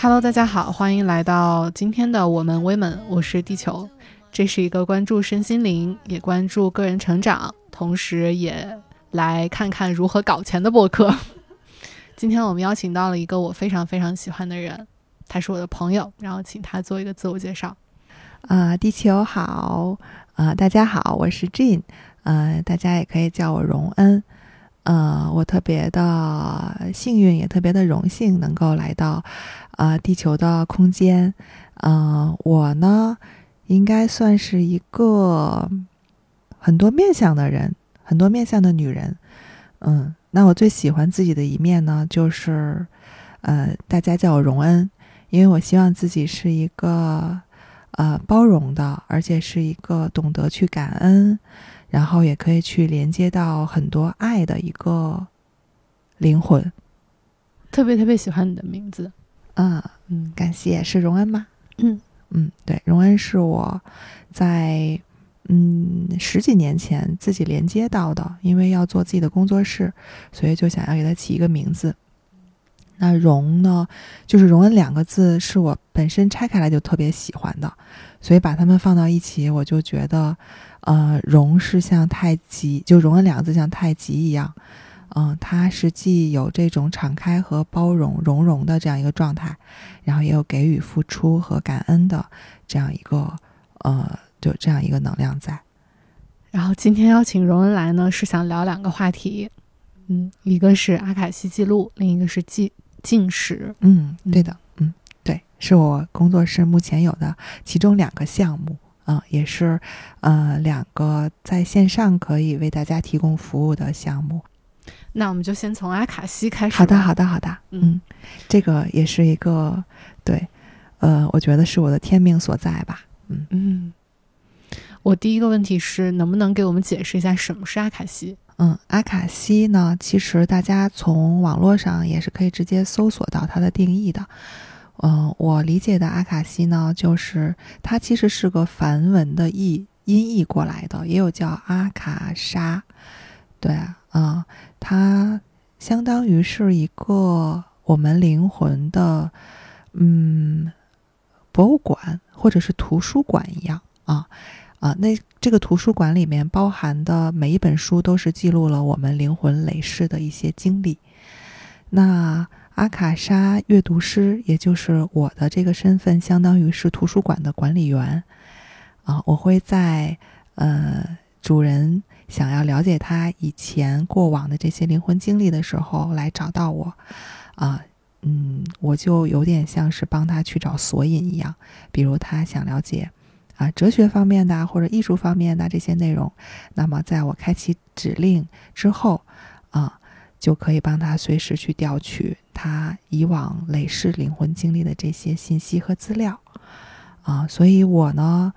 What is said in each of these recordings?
Hello，大家好，欢迎来到今天的我们 Women，我是地球。这是一个关注身心灵，也关注个人成长，同时也来看看如何搞钱的播客。今天我们邀请到了一个我非常非常喜欢的人，他是我的朋友，然后请他做一个自我介绍。啊，地球好，啊，大家好，我是 Jane，呃，大家也可以叫我荣恩。呃，我特别的幸运，也特别的荣幸能够来到啊地球的空间。嗯，我呢应该算是一个很多面相的人，很多面相的女人。嗯，那我最喜欢自己的一面呢，就是呃，大家叫我荣恩，因为我希望自己是一个呃包容的，而且是一个懂得去感恩。然后也可以去连接到很多爱的一个灵魂，特别特别喜欢你的名字，嗯嗯，感谢，是荣恩吗？嗯嗯，对，荣恩是我在嗯十几年前自己连接到的，因为要做自己的工作室，所以就想要给他起一个名字。那荣呢，就是荣恩两个字是我本身拆开来就特别喜欢的，所以把它们放到一起，我就觉得。呃，荣是像太极，就荣恩两个字像太极一样，嗯，它是既有这种敞开和包容、融融的这样一个状态，然后也有给予、付出和感恩的这样一个，呃，就这样一个能量在。然后今天邀请荣恩来呢，是想聊两个话题，嗯，一个是阿卡西记录，另一个是进进食。嗯，对的，嗯，对，是我工作室目前有的其中两个项目。嗯，也是，呃，两个在线上可以为大家提供服务的项目。那我们就先从阿卡西开始。好的，好的，好的。嗯，这个也是一个对，呃，我觉得是我的天命所在吧。嗯嗯。我第一个问题是，能不能给我们解释一下什么是阿卡西？嗯，阿卡西呢，其实大家从网络上也是可以直接搜索到它的定义的。嗯，我理解的阿卡西呢，就是它其实是个梵文的译音译过来的，也有叫阿卡莎，对啊，它相当于是一个我们灵魂的嗯博物馆或者是图书馆一样啊啊，那这个图书馆里面包含的每一本书都是记录了我们灵魂累世的一些经历，那。阿卡莎阅读师，也就是我的这个身份，相当于是图书馆的管理员啊。我会在呃主人想要了解他以前过往的这些灵魂经历的时候来找到我啊。嗯，我就有点像是帮他去找索引一样。比如他想了解啊哲学方面的或者艺术方面的这些内容，那么在我开启指令之后，就可以帮他随时去调取。他以往累世灵魂经历的这些信息和资料，啊，所以我呢，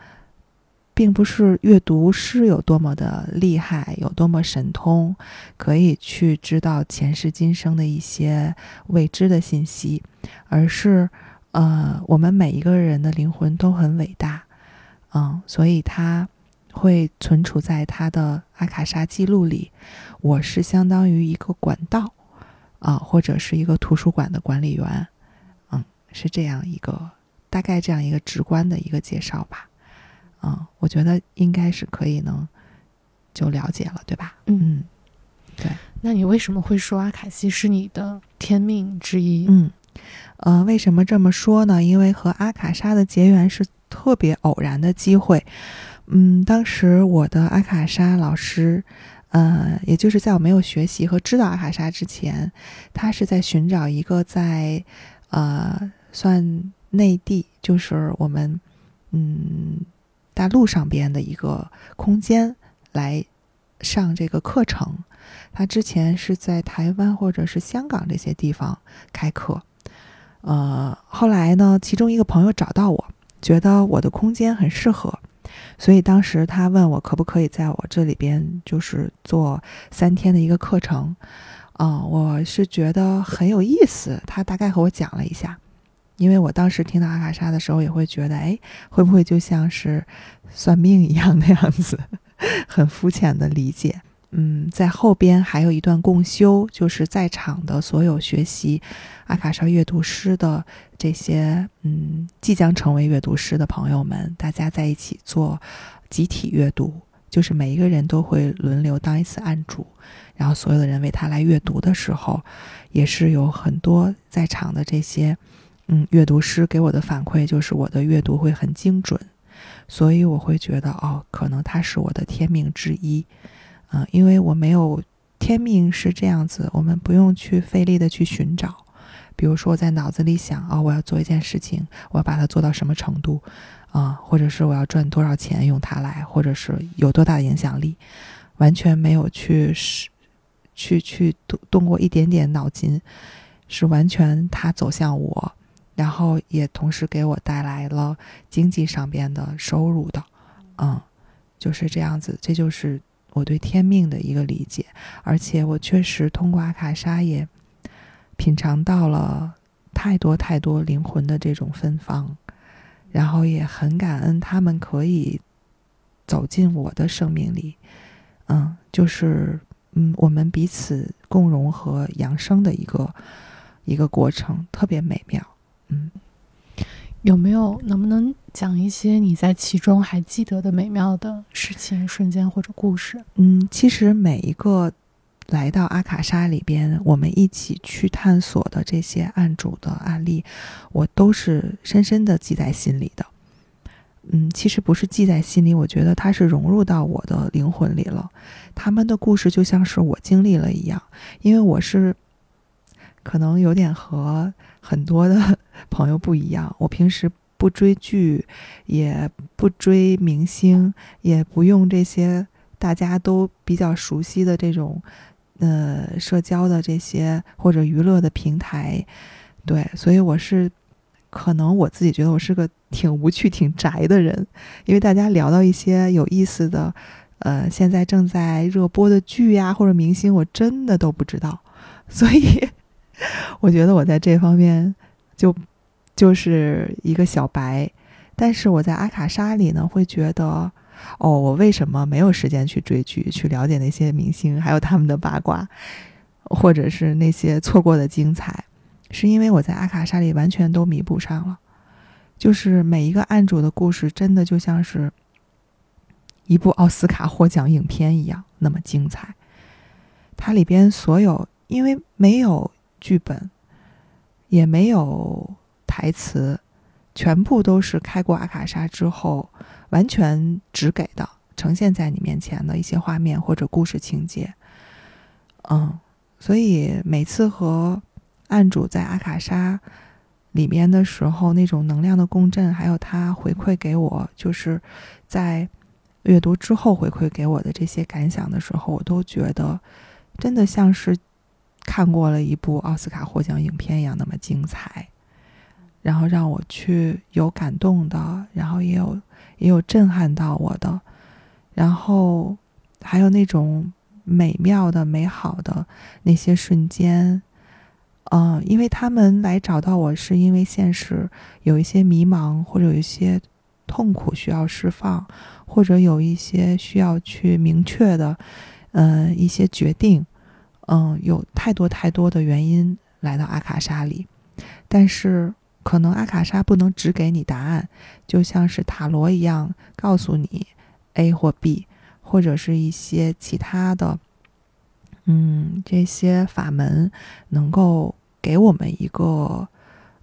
并不是阅读诗有多么的厉害，有多么神通，可以去知道前世今生的一些未知的信息，而是，呃，我们每一个人的灵魂都很伟大，嗯，所以他会存储在他的阿卡莎记录里，我是相当于一个管道。啊，或者是一个图书馆的管理员，嗯，是这样一个大概这样一个直观的一个介绍吧，嗯，我觉得应该是可以能就了解了，对吧？嗯，对。那你为什么会说阿卡西是你的天命之一？嗯，呃，为什么这么说呢？因为和阿卡莎的结缘是特别偶然的机会。嗯，当时我的阿卡莎老师。呃，也就是在我没有学习和知道阿卡莎之前，他是在寻找一个在，呃，算内地，就是我们，嗯，大陆上边的一个空间来上这个课程。他之前是在台湾或者是香港这些地方开课，呃，后来呢，其中一个朋友找到我，觉得我的空间很适合。所以当时他问我可不可以在我这里边就是做三天的一个课程，啊，我是觉得很有意思。他大概和我讲了一下，因为我当时听到阿卡莎的时候，也会觉得，哎，会不会就像是算命一样那样子，很肤浅的理解。嗯，在后边还有一段共修，就是在场的所有学习阿卡莎阅读师的这些嗯即将成为阅读师的朋友们，大家在一起做集体阅读，就是每一个人都会轮流当一次案主，然后所有的人为他来阅读的时候，也是有很多在场的这些嗯阅读师给我的反馈，就是我的阅读会很精准，所以我会觉得哦，可能他是我的天命之一。嗯，因为我没有天命是这样子，我们不用去费力的去寻找。比如说我，在脑子里想啊，我要做一件事情，我要把它做到什么程度啊，或者是我要赚多少钱用它来，或者是有多大的影响力，完全没有去是去去动动过一点点脑筋，是完全它走向我，然后也同时给我带来了经济上边的收入的，嗯，就是这样子，这就是。我对天命的一个理解，而且我确实通过阿卡莎也品尝到了太多太多灵魂的这种芬芳，然后也很感恩他们可以走进我的生命里，嗯，就是嗯，我们彼此共融和扬升的一个一个过程，特别美妙，嗯。有没有能不能讲一些你在其中还记得的美妙的事情、瞬间或者故事？嗯，其实每一个来到阿卡莎里边，我们一起去探索的这些案主的案例，我都是深深的记在心里的。嗯，其实不是记在心里，我觉得它是融入到我的灵魂里了。他们的故事就像是我经历了一样，因为我是可能有点和。很多的朋友不一样，我平时不追剧，也不追明星，也不用这些大家都比较熟悉的这种，呃，社交的这些或者娱乐的平台，对，所以我是可能我自己觉得我是个挺无趣、挺宅的人，因为大家聊到一些有意思的，呃，现在正在热播的剧呀或者明星，我真的都不知道，所以。我觉得我在这方面就就是一个小白，但是我在阿卡莎里呢，会觉得哦，我为什么没有时间去追剧，去了解那些明星，还有他们的八卦，或者是那些错过的精彩，是因为我在阿卡莎里完全都弥补上了。就是每一个案主的故事，真的就像是一部奥斯卡获奖影片一样那么精彩。它里边所有，因为没有。剧本也没有台词，全部都是开过阿卡莎之后完全只给的，呈现在你面前的一些画面或者故事情节。嗯，所以每次和案主在阿卡莎里面的时候，那种能量的共振，还有他回馈给我，就是在阅读之后回馈给我的这些感想的时候，我都觉得真的像是。看过了一部奥斯卡获奖影片一样那么精彩，然后让我去有感动的，然后也有也有震撼到我的，然后还有那种美妙的、美好的那些瞬间，嗯，因为他们来找到我是因为现实有一些迷茫，或者有一些痛苦需要释放，或者有一些需要去明确的，嗯，一些决定。嗯，有太多太多的原因来到阿卡莎里，但是可能阿卡莎不能只给你答案，就像是塔罗一样，告诉你 A 或 B，或者是一些其他的，嗯，这些法门能够给我们一个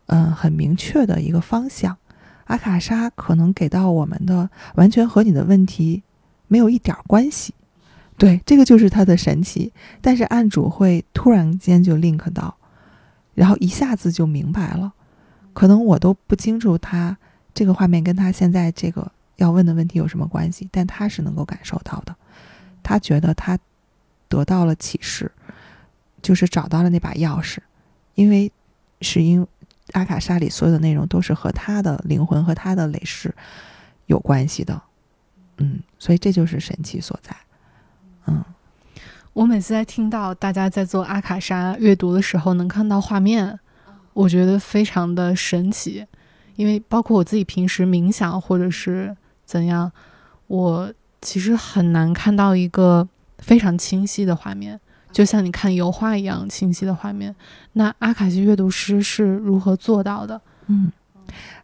嗯很明确的一个方向。阿卡莎可能给到我们的完全和你的问题没有一点关系。对，这个就是它的神奇。但是案主会突然间就 link 到，然后一下子就明白了。可能我都不清楚他这个画面跟他现在这个要问的问题有什么关系，但他是能够感受到的。他觉得他得到了启示，就是找到了那把钥匙，因为是因阿卡莎里所有的内容都是和他的灵魂和他的累世有关系的。嗯，所以这就是神奇所在。嗯，我每次在听到大家在做阿卡莎阅读的时候，能看到画面，我觉得非常的神奇。因为包括我自己平时冥想或者是怎样，我其实很难看到一个非常清晰的画面，就像你看油画一样清晰的画面。那阿卡西阅读师是如何做到的？嗯，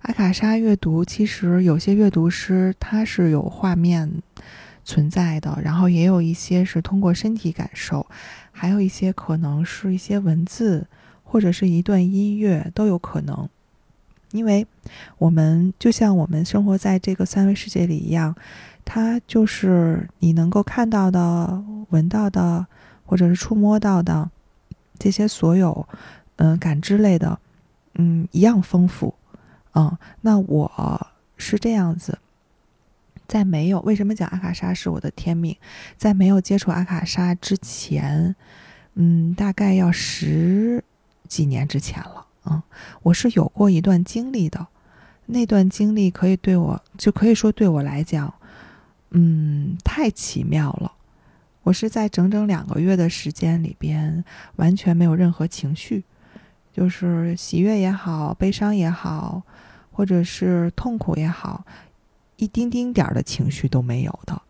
阿卡莎阅读其实有些阅读师他是有画面存在的，然后也有一些是通过身体感受，还有一些可能是一些文字或者是一段音乐都有可能。因为我们就像我们生活在这个三维世界里一样，它就是你能够看到的、闻到的，或者是触摸到的这些所有，嗯，感知类的，嗯，一样丰富。嗯，那我是这样子，在没有为什么讲阿卡莎是我的天命，在没有接触阿卡莎之前，嗯，大概要十几年之前了。嗯，我是有过一段经历的，那段经历可以对我，就可以说对我来讲，嗯，太奇妙了。我是在整整两个月的时间里边，完全没有任何情绪，就是喜悦也好，悲伤也好，或者是痛苦也好，一丁丁点儿的情绪都没有的。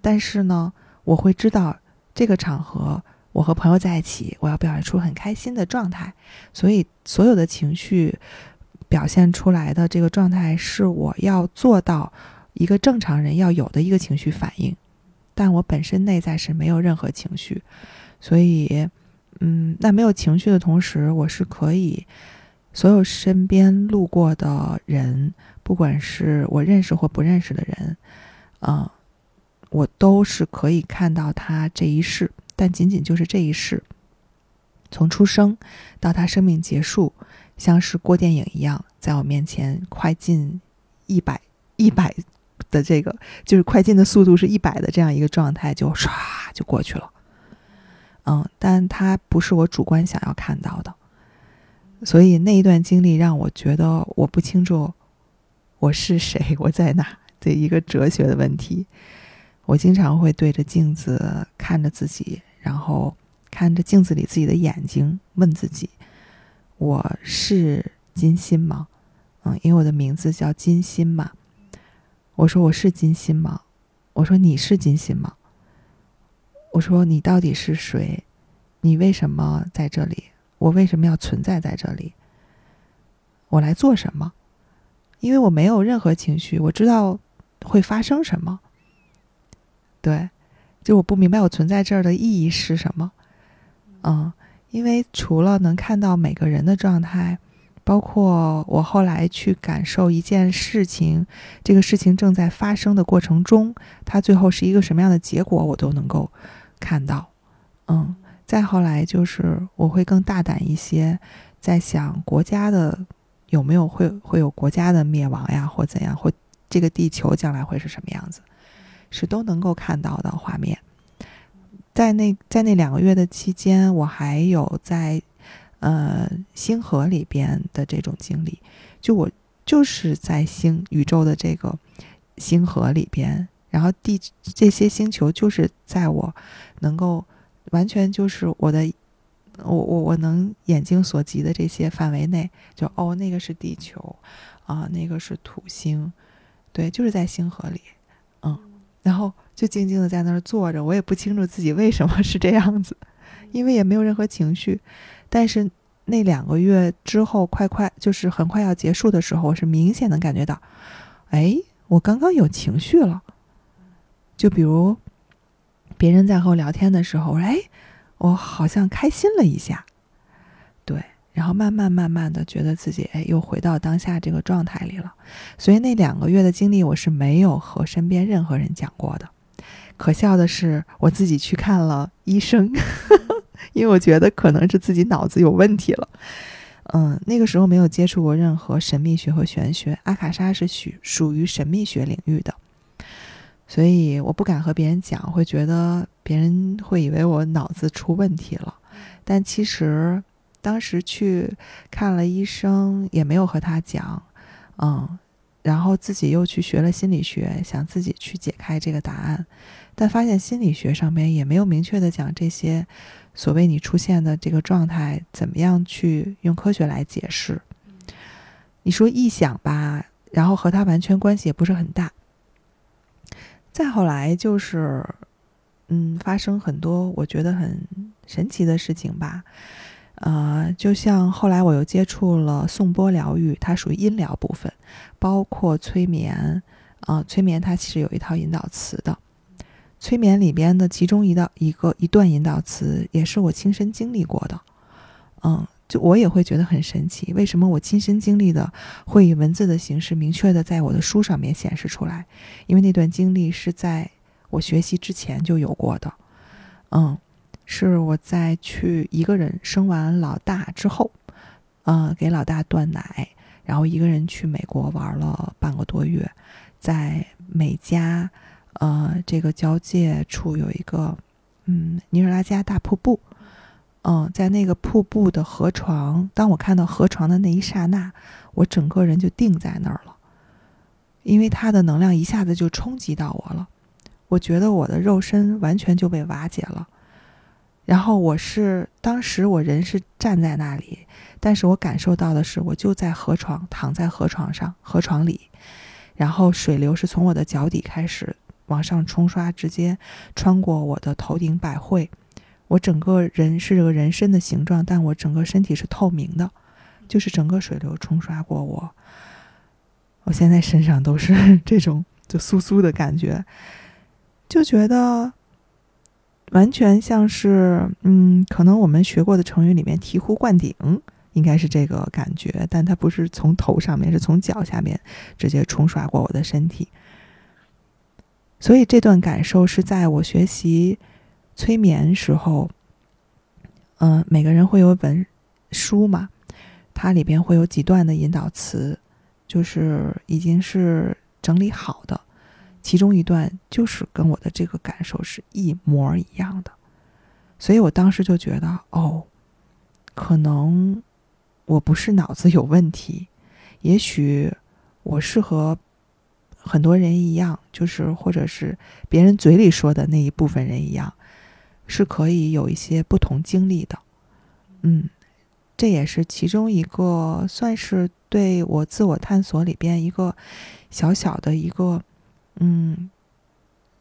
但是呢，我会知道这个场合。我和朋友在一起，我要表现出很开心的状态，所以所有的情绪表现出来的这个状态是我要做到一个正常人要有的一个情绪反应，但我本身内在是没有任何情绪，所以，嗯，那没有情绪的同时，我是可以所有身边路过的人，不管是我认识或不认识的人，嗯，我都是可以看到他这一世。但仅仅就是这一世，从出生到他生命结束，像是过电影一样，在我面前快进一百一百的这个，就是快进的速度是一百的这样一个状态，就唰就过去了。嗯，但它不是我主观想要看到的，所以那一段经历让我觉得我不清楚我是谁，我在哪的一个哲学的问题。我经常会对着镜子看着自己。然后看着镜子里自己的眼睛，问自己：“我是金星吗？”嗯，因为我的名字叫金星嘛。我说：“我是金星吗？”我说：“你是金星吗？”我说：“你到底是谁？你为什么在这里？我为什么要存在在这里？我来做什么？因为我没有任何情绪，我知道会发生什么。对。”就我不明白我存在这儿的意义是什么，嗯，因为除了能看到每个人的状态，包括我后来去感受一件事情，这个事情正在发生的过程中，它最后是一个什么样的结果，我都能够看到，嗯，再后来就是我会更大胆一些，在想国家的有没有会会有国家的灭亡呀，或怎样，或这个地球将来会是什么样子。是都能够看到的画面，在那在那两个月的期间，我还有在呃星河里边的这种经历，就我就是在星宇宙的这个星河里边，然后地这些星球就是在我能够完全就是我的我我我能眼睛所及的这些范围内，就哦那个是地球啊，那个是土星，对，就是在星河里，嗯。然后就静静的在那儿坐着，我也不清楚自己为什么是这样子，因为也没有任何情绪。但是那两个月之后，快快就是很快要结束的时候，我是明显能感觉到，哎，我刚刚有情绪了。就比如别人在和我聊天的时候，哎，我好像开心了一下，对。然后慢慢慢慢的觉得自己哎又回到当下这个状态里了，所以那两个月的经历我是没有和身边任何人讲过的。可笑的是我自己去看了医生，因为我觉得可能是自己脑子有问题了。嗯，那个时候没有接触过任何神秘学和玄学，阿卡莎是属属于神秘学领域的，所以我不敢和别人讲，会觉得别人会以为我脑子出问题了，但其实。当时去看了医生，也没有和他讲，嗯，然后自己又去学了心理学，想自己去解开这个答案，但发现心理学上面也没有明确的讲这些所谓你出现的这个状态怎么样去用科学来解释。你说臆想吧，然后和他完全关系也不是很大。再后来就是嗯，发生很多我觉得很神奇的事情吧。呃，就像后来我又接触了颂钵疗愈，它属于音疗部分，包括催眠。啊，催眠它其实有一套引导词的，催眠里边的其中一道一个一段引导词也是我亲身经历过的。嗯，就我也会觉得很神奇，为什么我亲身经历的会以文字的形式明确的在我的书上面显示出来？因为那段经历是在我学习之前就有过的。嗯。是我在去一个人生完老大之后，呃，给老大断奶，然后一个人去美国玩了半个多月，在美加，呃，这个交界处有一个，嗯，尼日拉加大瀑布，嗯，在那个瀑布的河床，当我看到河床的那一刹那，我整个人就定在那儿了，因为它的能量一下子就冲击到我了，我觉得我的肉身完全就被瓦解了。然后我是当时我人是站在那里，但是我感受到的是我就在河床躺在河床上河床里，然后水流是从我的脚底开始往上冲刷，直接穿过我的头顶百会，我整个人是个人身的形状，但我整个身体是透明的，就是整个水流冲刷过我，我现在身上都是 这种就酥酥的感觉，就觉得。完全像是，嗯，可能我们学过的成语里面“醍醐灌顶”应该是这个感觉，但它不是从头上面，是从脚下面直接冲刷过我的身体。所以这段感受是在我学习催眠时候，嗯，每个人会有本书嘛，它里边会有几段的引导词，就是已经是整理好的。其中一段就是跟我的这个感受是一模一样的，所以我当时就觉得，哦，可能我不是脑子有问题，也许我是和很多人一样，就是或者是别人嘴里说的那一部分人一样，是可以有一些不同经历的。嗯，这也是其中一个算是对我自我探索里边一个小小的一个。嗯，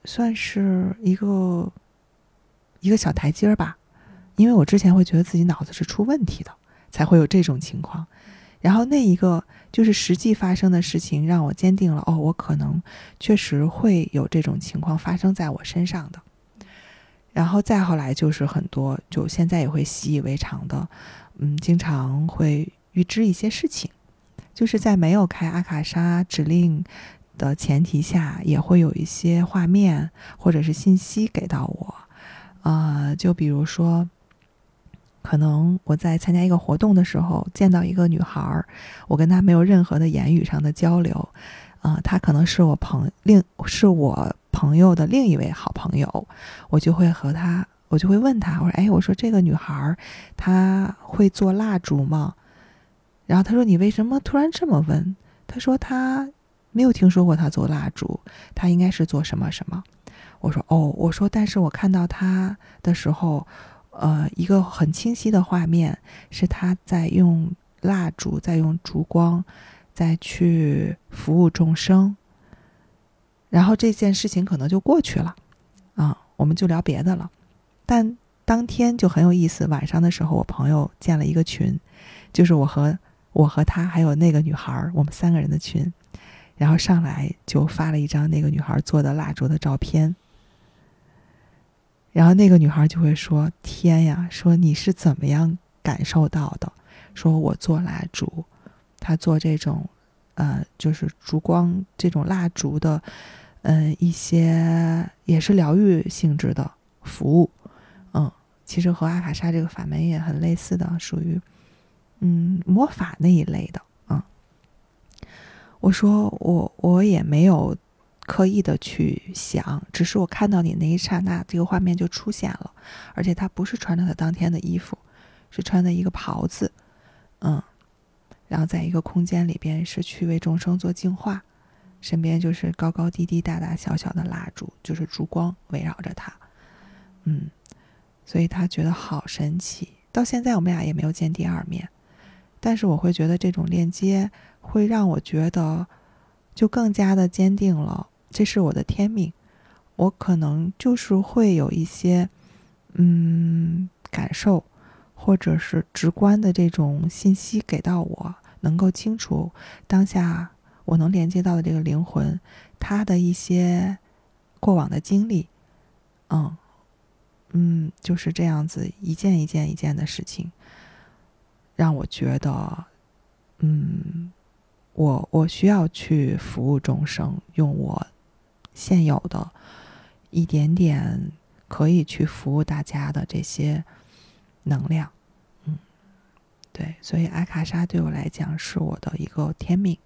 算是一个一个小台阶儿吧，因为我之前会觉得自己脑子是出问题的，才会有这种情况。然后那一个就是实际发生的事情，让我坚定了哦，我可能确实会有这种情况发生在我身上的。然后再后来就是很多，就现在也会习以为常的，嗯，经常会预知一些事情，就是在没有开阿卡莎指令。的前提下，也会有一些画面或者是信息给到我，啊，就比如说，可能我在参加一个活动的时候见到一个女孩儿，我跟她没有任何的言语上的交流，啊，她可能是我朋另是我朋友的另一位好朋友，我就会和她，我就会问她，我说，哎，我说这个女孩儿她会做蜡烛吗？然后她说，你为什么突然这么问？她说她。没有听说过他做蜡烛，他应该是做什么什么？我说哦，我说，但是我看到他的时候，呃，一个很清晰的画面是他在用蜡烛，在用烛光，在去服务众生。然后这件事情可能就过去了，啊，我们就聊别的了。但当天就很有意思，晚上的时候，我朋友建了一个群，就是我和我和他还有那个女孩，我们三个人的群。然后上来就发了一张那个女孩做的蜡烛的照片，然后那个女孩就会说：“天呀，说你是怎么样感受到的？说我做蜡烛，她做这种，呃，就是烛光这种蜡烛的，嗯，一些也是疗愈性质的服务，嗯，其实和阿卡莎这个法门也很类似的，属于嗯魔法那一类的。”我说我我也没有刻意的去想，只是我看到你那一刹那，这个画面就出现了。而且他不是穿着他当天的衣服，是穿的一个袍子，嗯，然后在一个空间里边是去为众生做净化，身边就是高高低低、大大小小的蜡烛，就是烛光围绕着他，嗯，所以他觉得好神奇。到现在我们俩也没有见第二面，但是我会觉得这种链接。会让我觉得，就更加的坚定了，这是我的天命，我可能就是会有一些嗯感受，或者是直观的这种信息给到我，能够清楚当下我能连接到的这个灵魂，他的一些过往的经历，嗯嗯，就是这样子一件一件一件的事情，让我觉得，嗯。我我需要去服务众生，用我现有的一点点可以去服务大家的这些能量，嗯，对，所以阿卡莎对我来讲是我的一个天命，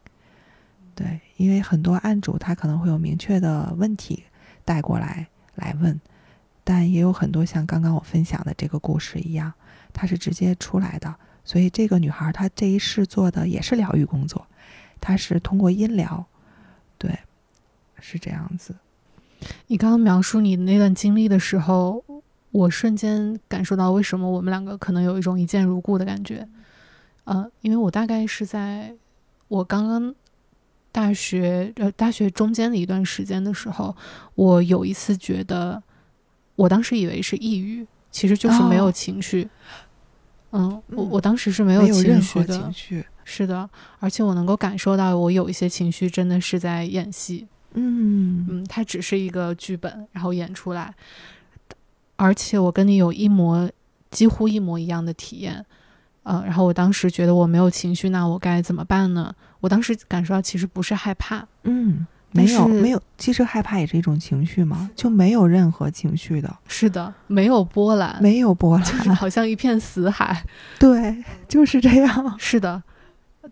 对，因为很多案主他可能会有明确的问题带过来来问，但也有很多像刚刚我分享的这个故事一样，他是直接出来的，所以这个女孩她这一世做的也是疗愈工作。他是通过音疗，对，是这样子。你刚刚描述你那段经历的时候，我瞬间感受到为什么我们两个可能有一种一见如故的感觉。呃，因为我大概是在我刚刚大学呃大学中间的一段时间的时候，我有一次觉得，我当时以为是抑郁，其实就是没有情绪。嗯，我我当时是没有情绪的。情绪是的，而且我能够感受到，我有一些情绪真的是在演戏。嗯嗯，它只是一个剧本，然后演出来。而且我跟你有一模几乎一模一样的体验。呃，然后我当时觉得我没有情绪，那我该怎么办呢？我当时感受到其实不是害怕。嗯。没有没有，其实害怕也是一种情绪嘛，就没有任何情绪的。是的，没有波澜，没有波澜，就是好像一片死海。对，就是这样。是的，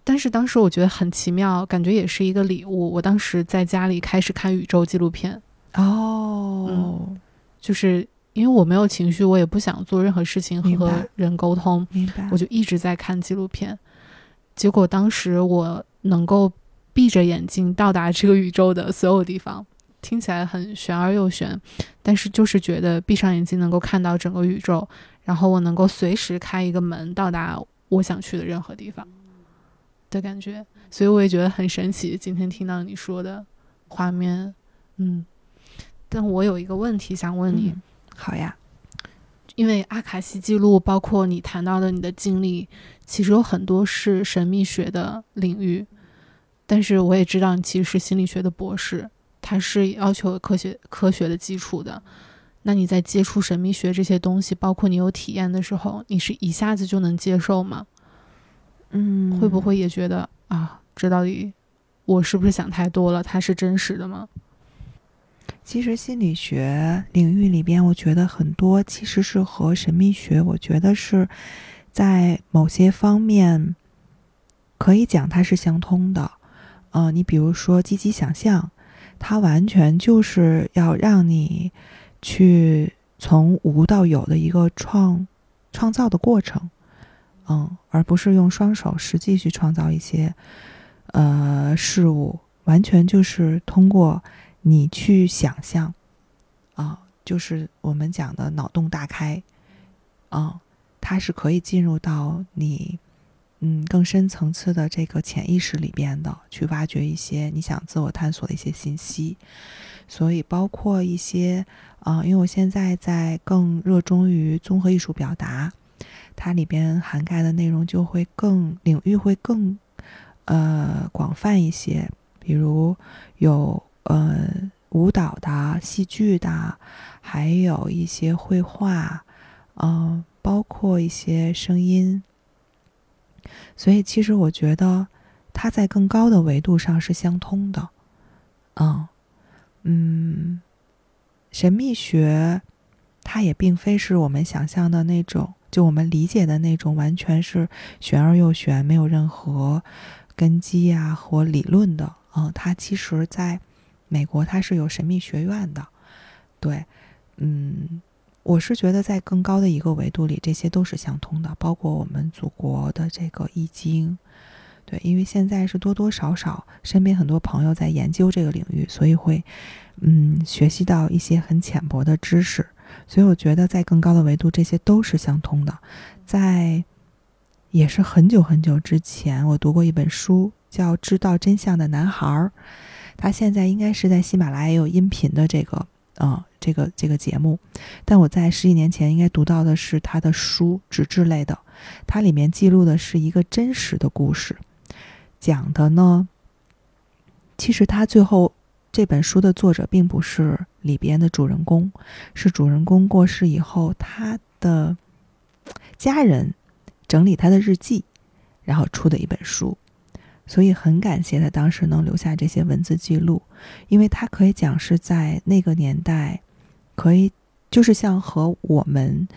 但是当时我觉得很奇妙，感觉也是一个礼物。我当时在家里开始看宇宙纪录片。哦，就是因为我没有情绪，我也不想做任何事情和人沟通，明白？我就一直在看纪录片。结果当时我能够。闭着眼睛到达这个宇宙的所有地方，听起来很玄而又玄，但是就是觉得闭上眼睛能够看到整个宇宙，然后我能够随时开一个门到达我想去的任何地方的感觉，所以我也觉得很神奇。今天听到你说的画面，嗯，但我有一个问题想问你，好呀，因为阿卡西记录包括你谈到的你的经历，其实有很多是神秘学的领域。但是我也知道你其实是心理学的博士，它是要求科学科学的基础的。那你在接触神秘学这些东西，包括你有体验的时候，你是一下子就能接受吗？嗯，会不会也觉得啊，这到底我是不是想太多了？它是真实的吗？其实心理学领域里边，我觉得很多其实是和神秘学，我觉得是在某些方面可以讲它是相通的。嗯，你比如说积极想象，它完全就是要让你去从无到有的一个创创造的过程，嗯，而不是用双手实际去创造一些呃事物，完全就是通过你去想象，啊，就是我们讲的脑洞大开，啊，它是可以进入到你。嗯，更深层次的这个潜意识里边的，去挖掘一些你想自我探索的一些信息，所以包括一些啊，因为我现在在更热衷于综合艺术表达，它里边涵盖的内容就会更领域会更呃广泛一些，比如有呃舞蹈的、戏剧的，还有一些绘画，嗯，包括一些声音。所以，其实我觉得它在更高的维度上是相通的，嗯嗯，神秘学它也并非是我们想象的那种，就我们理解的那种，完全是玄而又玄，没有任何根基啊或理论的。嗯，它其实在美国它是有神秘学院的，对，嗯。我是觉得，在更高的一个维度里，这些都是相通的，包括我们祖国的这个易经，对，因为现在是多多少少身边很多朋友在研究这个领域，所以会，嗯，学习到一些很浅薄的知识，所以我觉得在更高的维度，这些都是相通的。在，也是很久很久之前，我读过一本书，叫《知道真相的男孩儿》，他现在应该是在喜马拉雅有音频的这个。啊，这个这个节目，但我在十几年前应该读到的是他的书，纸质类的，它里面记录的是一个真实的故事，讲的呢，其实他最后这本书的作者并不是里边的主人公，是主人公过世以后，他的家人整理他的日记，然后出的一本书。所以很感谢他当时能留下这些文字记录，因为他可以讲是在那个年代，可以就是像和我们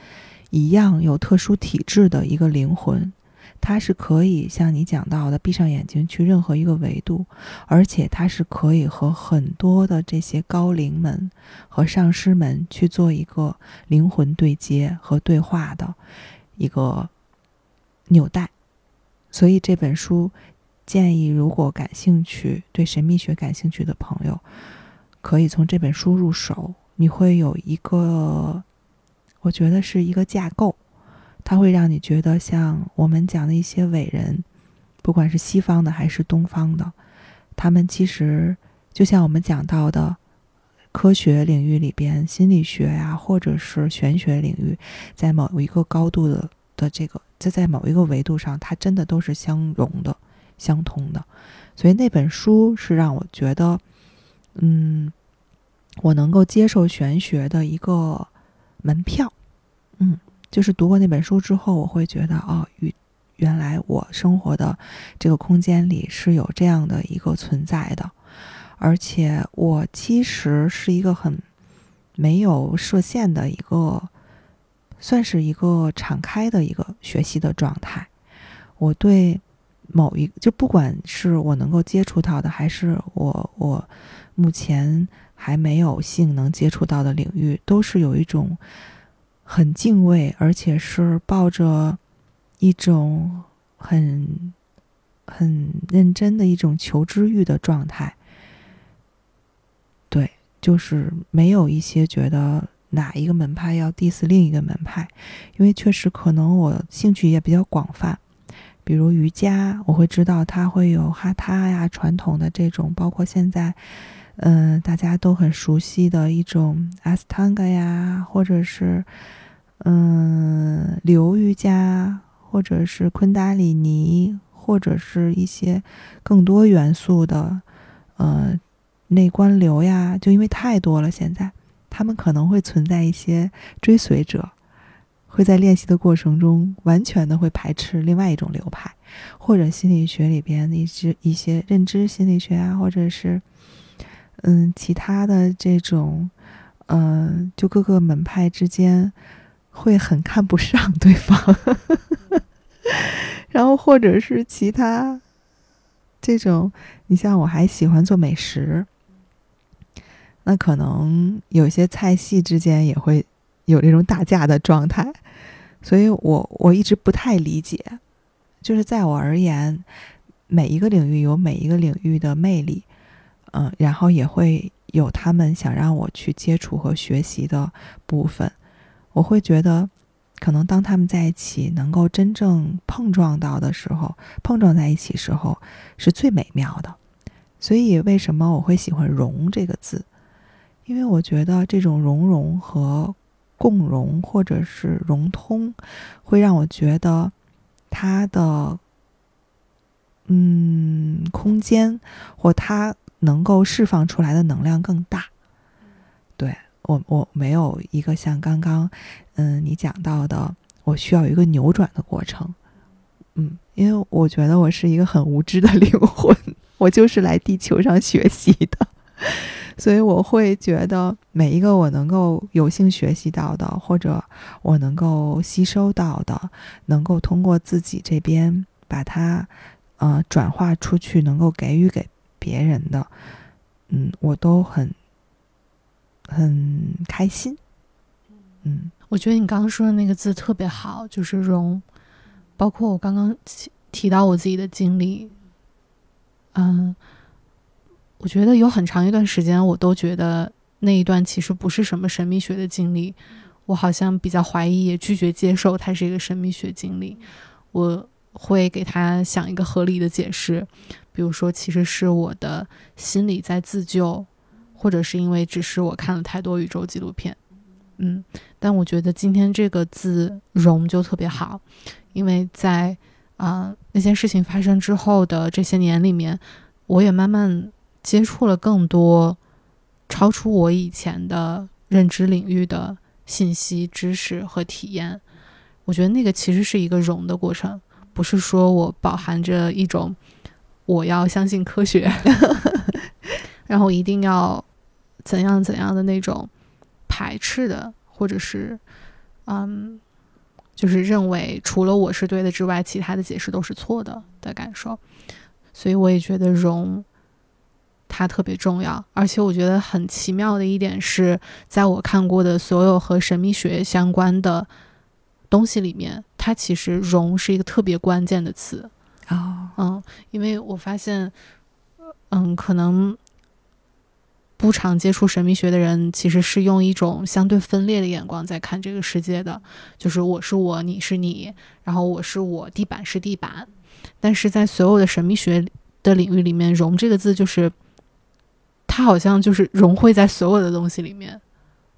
一样有特殊体质的一个灵魂，它是可以像你讲到的，闭上眼睛去任何一个维度，而且它是可以和很多的这些高灵们和上师们去做一个灵魂对接和对话的一个纽带，所以这本书。建议，如果感兴趣、对神秘学感兴趣的朋友，可以从这本书入手。你会有一个，我觉得是一个架构，它会让你觉得像我们讲的一些伟人，不管是西方的还是东方的，他们其实就像我们讲到的科学领域里边，心理学呀，或者是玄学领域，在某一个高度的的这个，在在某一个维度上，它真的都是相融的。相通的，所以那本书是让我觉得，嗯，我能够接受玄学的一个门票。就是读过那本书之后，我会觉得，哦，原原来我生活的这个空间里是有这样的一个存在的，而且我其实是一个很没有设限的一个，算是一个敞开的一个学习的状态。我对。某一就不管是我能够接触到的，还是我我目前还没有幸能接触到的领域，都是有一种很敬畏，而且是抱着一种很很认真的一种求知欲的状态。对，就是没有一些觉得哪一个门派要 diss 另一个门派，因为确实可能我兴趣也比较广泛。比如瑜伽，我会知道它会有哈他呀，传统的这种，包括现在，嗯，大家都很熟悉的一种阿斯汤加呀，或者是嗯流瑜伽，或者是昆达里尼，或者是一些更多元素的，呃，内观流呀，就因为太多了，现在他们可能会存在一些追随者。会在练习的过程中，完全的会排斥另外一种流派，或者心理学里边的一些一些认知心理学啊，或者是嗯其他的这种，嗯，就各个门派之间会很看不上对方，然后或者是其他这种，你像我还喜欢做美食，那可能有些菜系之间也会。有这种打架的状态，所以我我一直不太理解。就是在我而言，每一个领域有每一个领域的魅力，嗯，然后也会有他们想让我去接触和学习的部分。我会觉得，可能当他们在一起能够真正碰撞到的时候，碰撞在一起时候是最美妙的。所以，为什么我会喜欢“融”这个字？因为我觉得这种融融和。共融或者是融通，会让我觉得它的嗯空间或它能够释放出来的能量更大。我，我没有一个像刚刚嗯你讲到的，我需要一个扭转的过程。嗯，因为我觉得我是一个很无知的 灵魂，我就是来地球上学习的。所以我会觉得每一个我能够有幸学习到的，或者我能够吸收到的，能够通过自己这边把它，呃，转化出去，能够给予给别人的，嗯，我都很很开心。嗯，我觉得你刚刚说的那个字特别好，就是融，包括我刚刚提到我自己的经历，嗯。我觉得有很长一段时间，我都觉得那一段其实不是什么神秘学的经历。我好像比较怀疑，也拒绝接受它是一个神秘学经历。我会给他想一个合理的解释，比如说，其实是我的心理在自救，或者是因为只是我看了太多宇宙纪录片，嗯，但我觉得今天这个字“融”就特别好，因为在啊那件事情发生之后的这些年里面，我也慢慢接触了更多超出我以前的认知领域的信息、知识和体验。我觉得那个其实是一个融的过程，不是说我饱含着一种我要相信科学，然后一定要怎样怎样的那种排斥的，或者是嗯，就是认为除了我是对的之外，其他的解释都是错的的感受。所以我也觉得容它特别重要，而且我觉得很奇妙的一点是，在我看过的所有和神秘学相关的。东西里面，它其实“容”是一个特别关键的词啊，嗯，因为我发现，嗯，可能不常接触神秘学的人，其实是用一种相对分裂的眼光在看这个世界的，就是我是我，你是你，然后我是我，地板是地板。但是在所有的神秘学的领域里面，“融”这个字就是它好像就是融汇在所有的东西里面，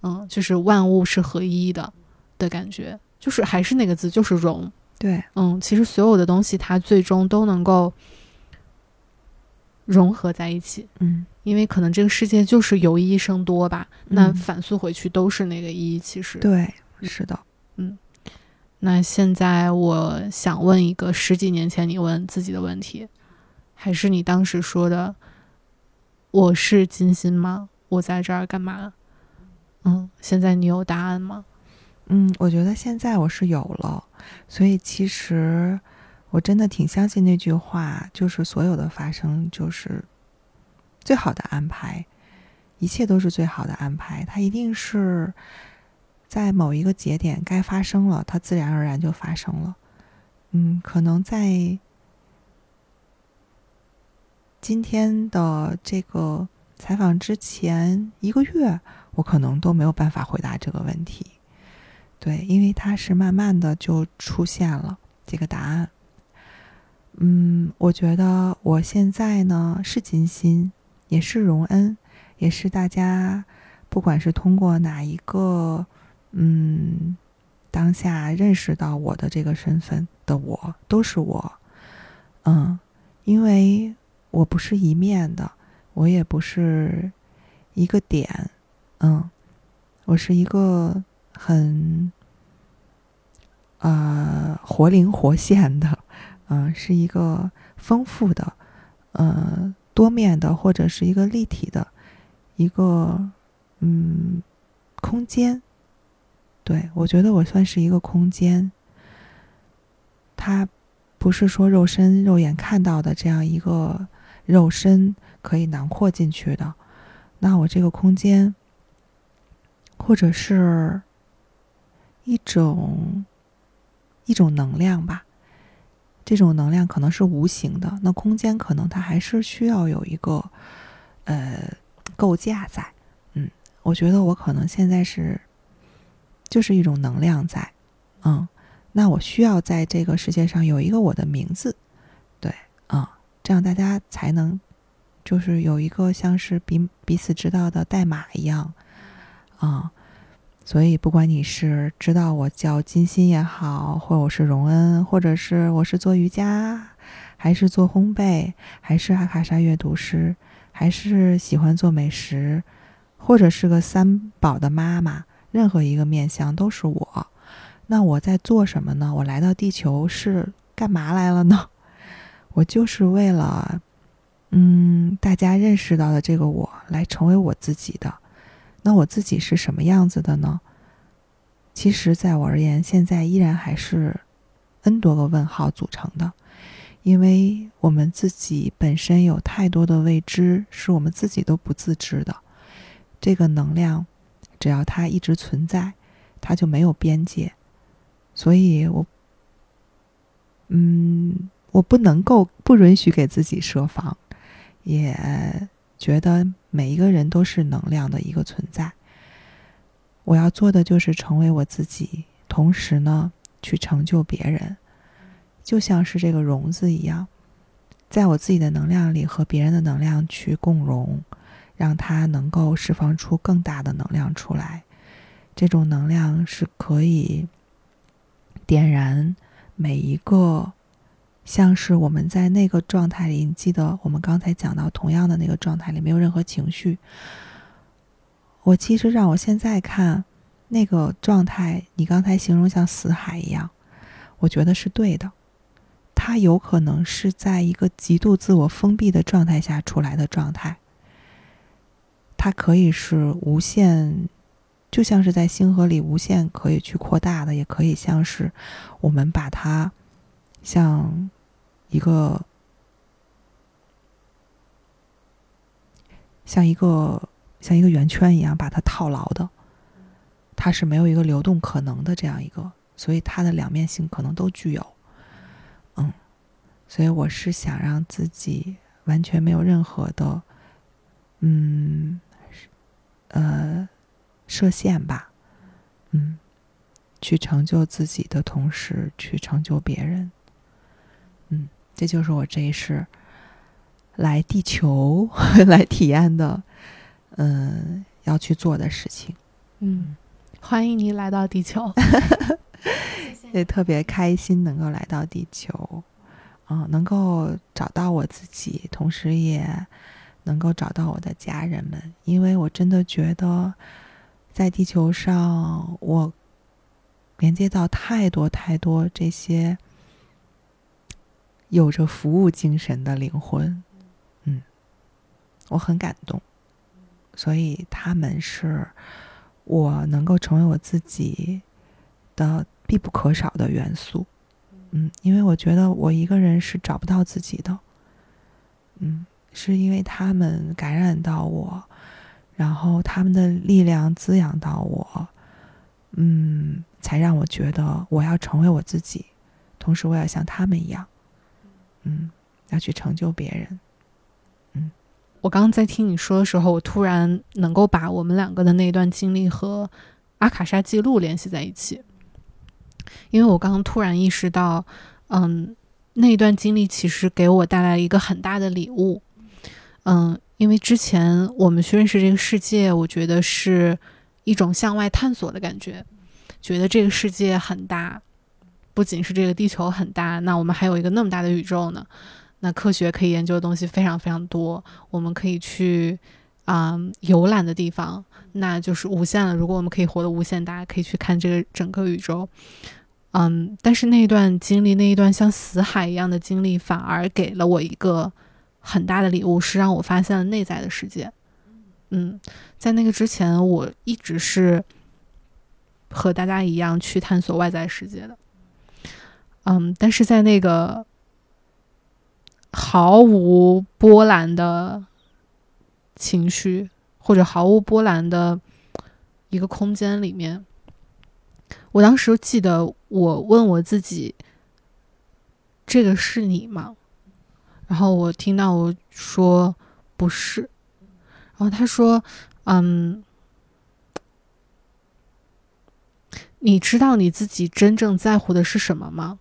嗯，就是万物是合一的的感觉。就是还是那个字，就是融。对，嗯，其实所有的东西它最终都能够融合在一起。嗯，因为可能这个世界就是由一生多吧，那反溯回去都是那个一。其实，对，是的，嗯。那现在我想问一个十几年前你问自己的问题，还是你当时说的“我是金星吗？我在这儿干嘛？”嗯，现在你有答案吗？嗯，我觉得现在我是有了，所以其实我真的挺相信那句话，就是所有的发生就是最好的安排，一切都是最好的安排。它一定是在某一个节点该发生了，它自然而然就发生了。嗯，可能在今天的这个采访之前一个月，我可能都没有办法回答这个问题。对，因为它是慢慢的就出现了这个答案。嗯，我觉得我现在呢是金星，也是荣恩，也是大家不管是通过哪一个嗯当下认识到我的这个身份的我，都是我。嗯，因为我不是一面的，我也不是一个点。嗯，我是一个。很，呃，活灵活现的，嗯，是一个丰富的，呃，多面的，或者是一个立体的，一个，嗯，空间。对我觉得我算是一个空间，它不是说肉身肉眼看到的这样一个肉身可以囊括进去的。那我这个空间，或者是。一种一种能量吧，这种能量可能是无形的。那空间可能它还是需要有一个呃构架在。嗯，我觉得我可能现在是就是一种能量在。嗯，那我需要在这个世界上有一个我的名字，对，嗯，这样大家才能就是有一个像是彼彼此知道的代码一样，啊。所以，不管你是知道我叫金星也好，或我是荣恩，或者是我是做瑜伽，还是做烘焙，还是阿卡莎阅读师，还是喜欢做美食，或者是个三宝的妈妈，任何一个面相都是我。那我在做什么呢？我来到地球是干嘛来了呢？我就是为了，嗯，大家认识到的这个我，来成为我自己的。那我自己是什么样子的呢？其实，在我而言，现在依然还是 n 多个问号组成的，因为我们自己本身有太多的未知，是我们自己都不自知的。这个能量，只要它一直存在，它就没有边界。所以，我，嗯，我不能够不允许给自己设防，也。觉得每一个人都是能量的一个存在。我要做的就是成为我自己，同时呢，去成就别人，就像是这个融子一样，在我自己的能量里和别人的能量去共融，让它能够释放出更大的能量出来。这种能量是可以点燃每一个，像是我们在那个状态里，你记得我们刚才讲到同样的那个状态里，没有任何情绪。我其实让我现在看那个状态，你刚才形容像死海一样，我觉得是对的。它有可能是在一个极度自我封闭的状态下出来的状态。它可以是无限，就像是在星河里无限可以去扩大的，也可以像是我们把它像一个像一个。像一个圆圈一样把它套牢的，它是没有一个流动可能的这样一个，所以它的两面性可能都具有。嗯，所以我是想让自己完全没有任何的，嗯，呃，设限吧，嗯，去成就自己的同时去成就别人。嗯，这就是我这一世来地球 来体验的。嗯，要去做的事情。嗯，欢迎你来到地球，也特别开心能够来到地球，嗯，能够找到我自己，同时也能够找到我的家人们。因为我真的觉得，在地球上，我连接到太多太多这些有着服务精神的灵魂，嗯，我很感动。所以他们是我能够成为我自己的必不可少的元素，嗯，因为我觉得我一个人是找不到自己的，嗯，是因为他们感染到我，然后他们的力量滋养到我，嗯，才让我觉得我要成为我自己，同时我也像他们一样，嗯，要去成就别人。嗯。我刚刚在听你说的时候，我突然能够把我们两个的那段经历和阿卡莎记录联系在一起，因为我刚刚突然意识到，嗯，那一段经历其实给我带来一个很大的礼物，嗯，因为之前我们去认识这个世界，我觉得是一种向外探索的感觉，觉得这个世界很大，不仅是这个地球很大，那我们还有一个那么大的宇宙呢。那科学可以研究的东西非常非常多，我们可以去啊游览的地方，那就是无限了。如果我们可以活得无限大，可以去看这个整个宇宙。嗯，但是那一段经历，那一段像死海一样的经历，反而给了我一个很大的礼物，是让我发现了内在的世界。嗯，在那个之前，我一直是和大家一样去探索外在世界的。嗯，但是在那个。毫无波澜的情绪，或者毫无波澜的一个空间里面，我当时记得我问我自己：“这个是你吗？”然后我听到我说：“不是。”然后他说：“嗯，你知道你自己真正在乎的是什么吗？”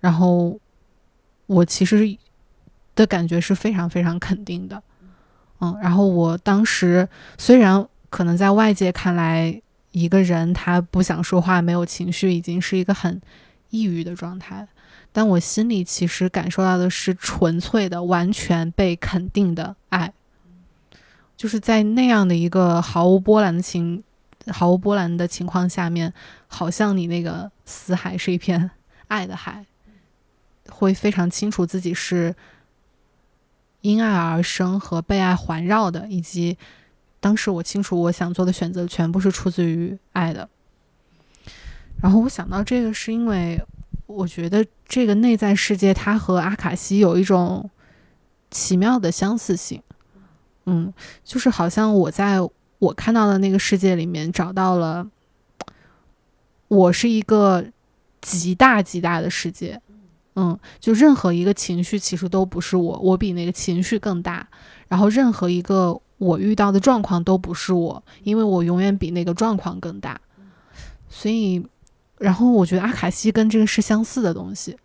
然后我其实。的感觉是非常非常肯定的，嗯，然后我当时虽然可能在外界看来，一个人他不想说话、没有情绪，已经是一个很抑郁的状态，但我心里其实感受到的是纯粹的、完全被肯定的爱，就是在那样的一个毫无波澜的情、毫无波澜的情况下面，好像你那个死海是一片爱的海，会非常清楚自己是。因爱而生和被爱环绕的，以及当时我清楚我想做的选择全部是出自于爱的。然后我想到这个，是因为我觉得这个内在世界它和阿卡西有一种奇妙的相似性。嗯，就是好像我在我看到的那个世界里面找到了，我是一个极大极大的世界。嗯，就任何一个情绪其实都不是我，我比那个情绪更大。然后任何一个我遇到的状况都不是我，因为我永远比那个状况更大。所以，然后我觉得阿卡西跟这个是相似的东西。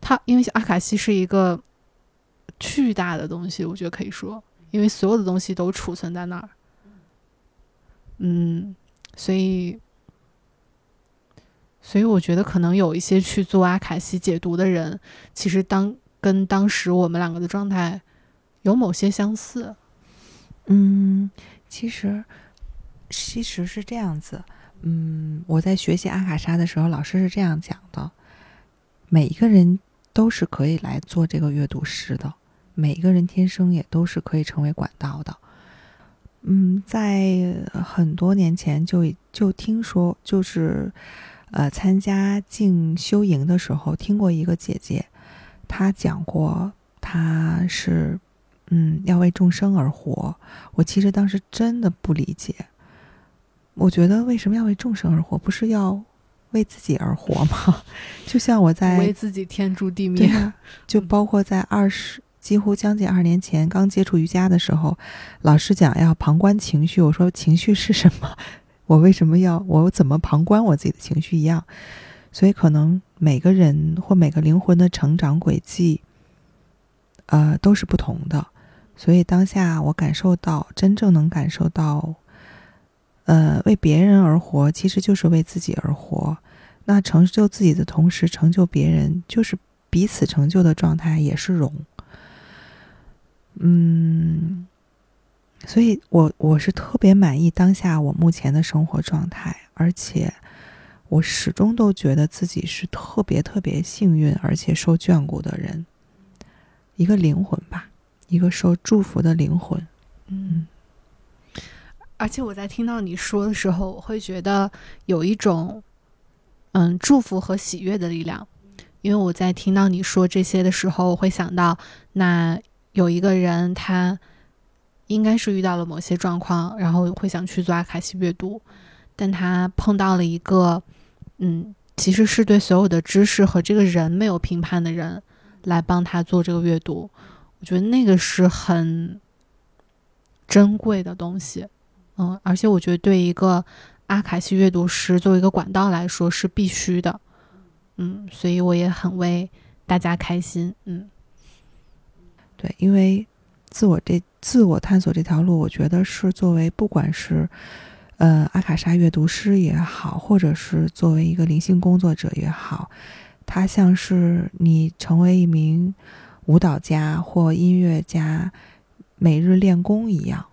它因为阿卡西是一个巨大的东西，我觉得可以说，因为所有的东西都储存在那儿。嗯，所以，所以我觉得可能有一些去做阿卡西解读的人，其实当跟当时我们两个的状态有某些相似。嗯，其实其实是这样子。嗯，我在学习阿卡莎的时候，老师是这样讲的：每一个人都是可以来做这个阅读师的，每一个人天生也都是可以成为管道的。嗯，在很多年前就就听说，就是呃参加静修营的时候，听过一个姐姐，她讲过，她是嗯要为众生而活。我其实当时真的不理解。我觉得为什么要为众生而活？不是要为自己而活吗？就像我在为自己天诛地灭，就包括在二十几乎将近二年前刚接触瑜伽的时候，老师讲要旁观情绪，我说情绪是什么？我为什么要我怎么旁观我自己的情绪一样？所以可能每个人或每个灵魂的成长轨迹，呃，都是不同的。所以当下我感受到，真正能感受到。呃，为别人而活，其实就是为自己而活。那成就自己的同时，成就别人，就是彼此成就的状态，也是荣。嗯，所以我我是特别满意当下我目前的生活状态，而且我始终都觉得自己是特别特别幸运，而且受眷顾的人，一个灵魂吧，一个受祝福的灵魂。嗯。而且我在听到你说的时候，我会觉得有一种，嗯，祝福和喜悦的力量。因为我在听到你说这些的时候，我会想到，那有一个人，他应该是遇到了某些状况，然后会想去做阿卡西阅读，但他碰到了一个，嗯，其实是对所有的知识和这个人没有评判的人来帮他做这个阅读。我觉得那个是很珍贵的东西。嗯，而且我觉得对一个阿卡西阅读师作为一个管道来说是必须的，嗯，所以我也很为大家开心，嗯，对，因为自我这自我探索这条路，我觉得是作为不管是呃阿卡莎阅读师也好，或者是作为一个灵性工作者也好，它像是你成为一名舞蹈家或音乐家，每日练功一样。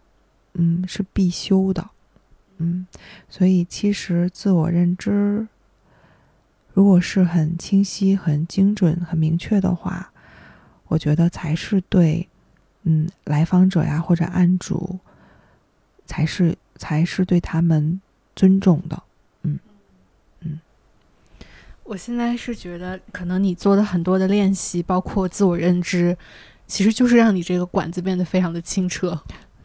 嗯，是必修的。嗯，所以其实自我认知，如果是很清晰、很精准、很明确的话，我觉得才是对，嗯，来访者呀或者案主，才是才是对他们尊重的。嗯嗯，我现在是觉得，可能你做的很多的练习，包括自我认知，其实就是让你这个管子变得非常的清澈。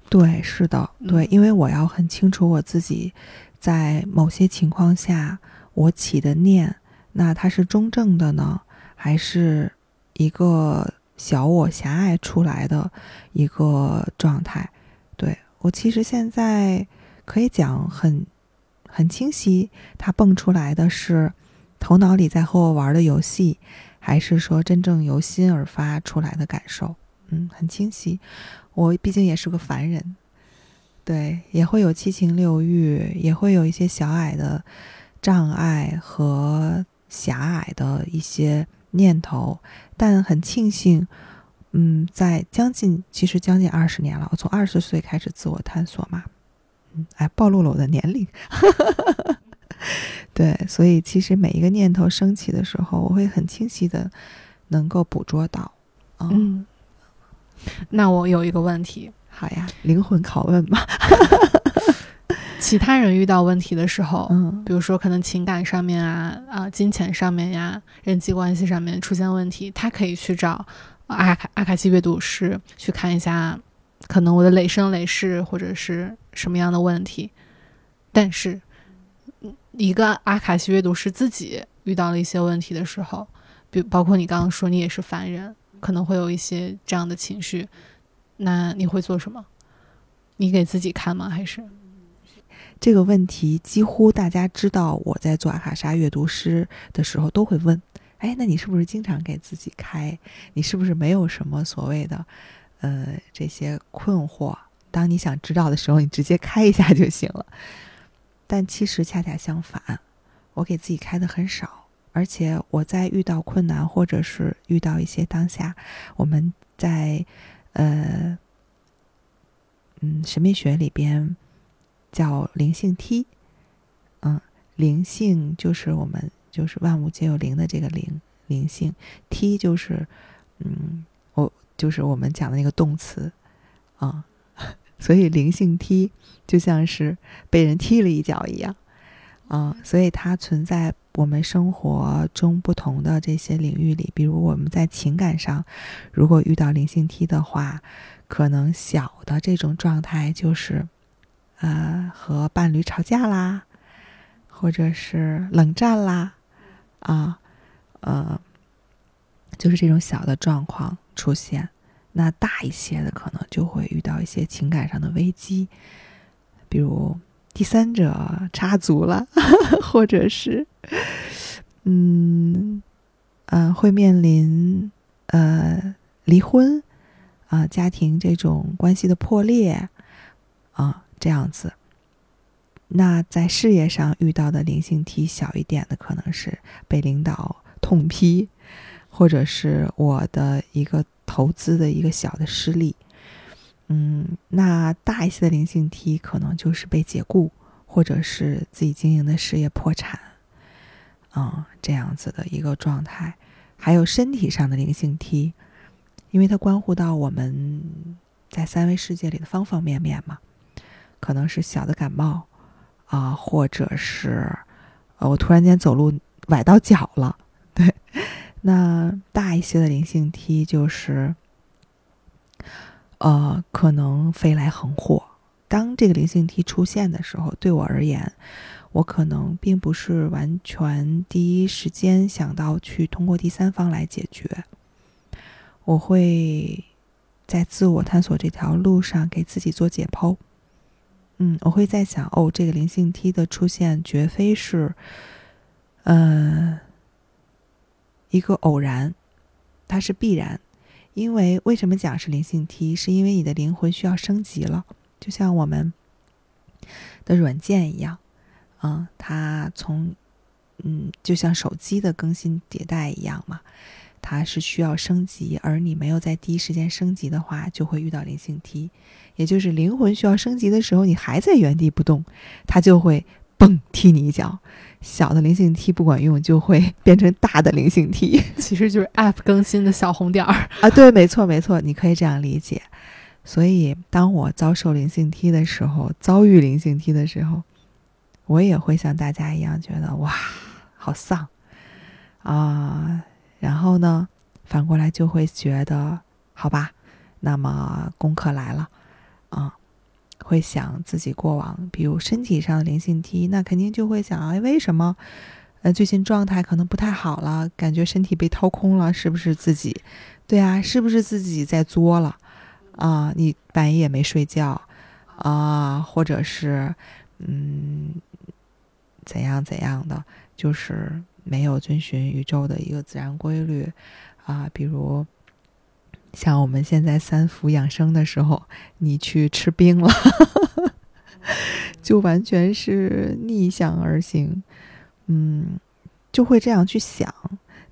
对，是的，对，因为我要很清楚我自己，在某些情况下我起的念，那它是中正的呢，还是一个小我狭隘出来的一个状态？对我其实现在可以讲很很清晰，它蹦出来的是头脑里在和我玩的游戏，还是说真正由心而发出来的感受？嗯，很清晰。我毕竟也是个凡人，对，也会有七情六欲，也会有一些小矮的障碍和狭隘的一些念头，但很庆幸，嗯，在将近其实将近二十年了，我从二十岁开始自我探索嘛，嗯，哎，暴露了我的年龄，对，所以其实每一个念头升起的时候，我会很清晰的能够捕捉到，嗯。那我有一个问题，好呀，灵魂拷问吧。其他人遇到问题的时候，嗯，比如说可能情感上面啊啊，金钱上面呀，人际关系上面出现问题，他可以去找阿卡阿卡西阅读师去看一下，可能我的累生累世或者是什么样的问题。但是，一个阿卡西阅读师自己遇到了一些问题的时候，比包括你刚刚说你也是凡人。可能会有一些这样的情绪，那你会做什么？你给自己看吗？还是这个问题几乎大家知道我在做阿卡莎阅读师的时候都会问：哎，那你是不是经常给自己开？你是不是没有什么所谓的呃这些困惑，当你想知道的时候，你直接开一下就行了。但其实恰恰相反，我给自己开的很少，而且我在遇到困难或者是遇到一些当下，我们在呃嗯神秘学里边叫灵性梯，嗯，灵性就是我们就是万物皆有灵的这个灵灵性梯就是嗯我就是我们讲的那个动词啊。所以灵性踢就像是被人踢了一脚一样，啊，所以它存在我们生活中不同的这些领域里。比如我们在情感上，如果遇到灵性踢的话，可能小的这种状态就是，呃，和伴侣吵架啦，或者是冷战啦，啊，呃，就是这种小的状况出现。那大一些的可能就会遇到一些情感上的危机，比如第三者插足了，或者是，嗯，嗯，会面临呃离婚啊，家庭这种关系的破裂啊，这样子。那在事业上遇到的灵性题小一点的，可能是被领导痛批，或者是我的一个。投资的一个小的失利，嗯，那大一些的灵性梯可能就是被解雇，或者是自己经营的事业破产，啊，这样子的一个状态。还有身体上的灵性梯，因为它关乎到我们在三维世界里的方方面面嘛，可能是小的感冒啊，或者是呃，我突然间走路崴到脚了，对。那大一些的灵性梯就是，呃，可能飞来横祸。当这个灵性梯出现的时候，对我而言，我可能并不是完全第一时间想到去通过第三方来解决。我会在自我探索这条路上给自己做解剖。嗯，我会在想，哦，这个灵性梯的出现绝非是，嗯。一个偶然，它是必然，因为为什么讲是灵性梯？是因为你的灵魂需要升级了，就像我们的软件一样，嗯，它从嗯，就像手机的更新迭代一样嘛，它是需要升级，而你没有在第一时间升级的话，就会遇到灵性梯，也就是灵魂需要升级的时候，你还在原地不动，它就会。蹦，踢你一脚，小的灵性踢不管用，就会 变成大的灵性踢，其实就是 App 更新的小红点儿啊。对，没错，没错，你可以这样理解。所以，当我遭受灵性踢的时候，遭遇灵性踢的时候，我也会像大家一样觉得哇，好丧啊。然后呢，反过来就会觉得好吧，那么功课来了啊。会想自己过往，比如身体上的灵性梯，那肯定就会想，哎，为什么，呃，最近状态可能不太好了，感觉身体被掏空了，是不是自己？对啊，是不是自己在作了？啊，你半夜没睡觉，啊，或者是，嗯，怎样怎样的，就是没有遵循宇宙的一个自然规律，啊，比如。像我们现在三伏养生的时候，你去吃冰了，就完全是逆向而行，嗯，就会这样去想。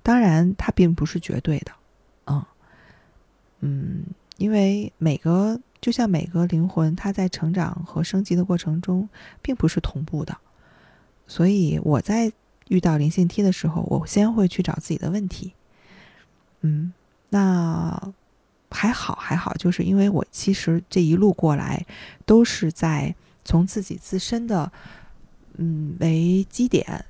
当然，它并不是绝对的，嗯嗯，因为每个就像每个灵魂，它在成长和升级的过程中，并不是同步的。所以我在遇到灵性梯的时候，我先会去找自己的问题，嗯，那。还好，还好，就是因为我其实这一路过来，都是在从自己自身的嗯为基点，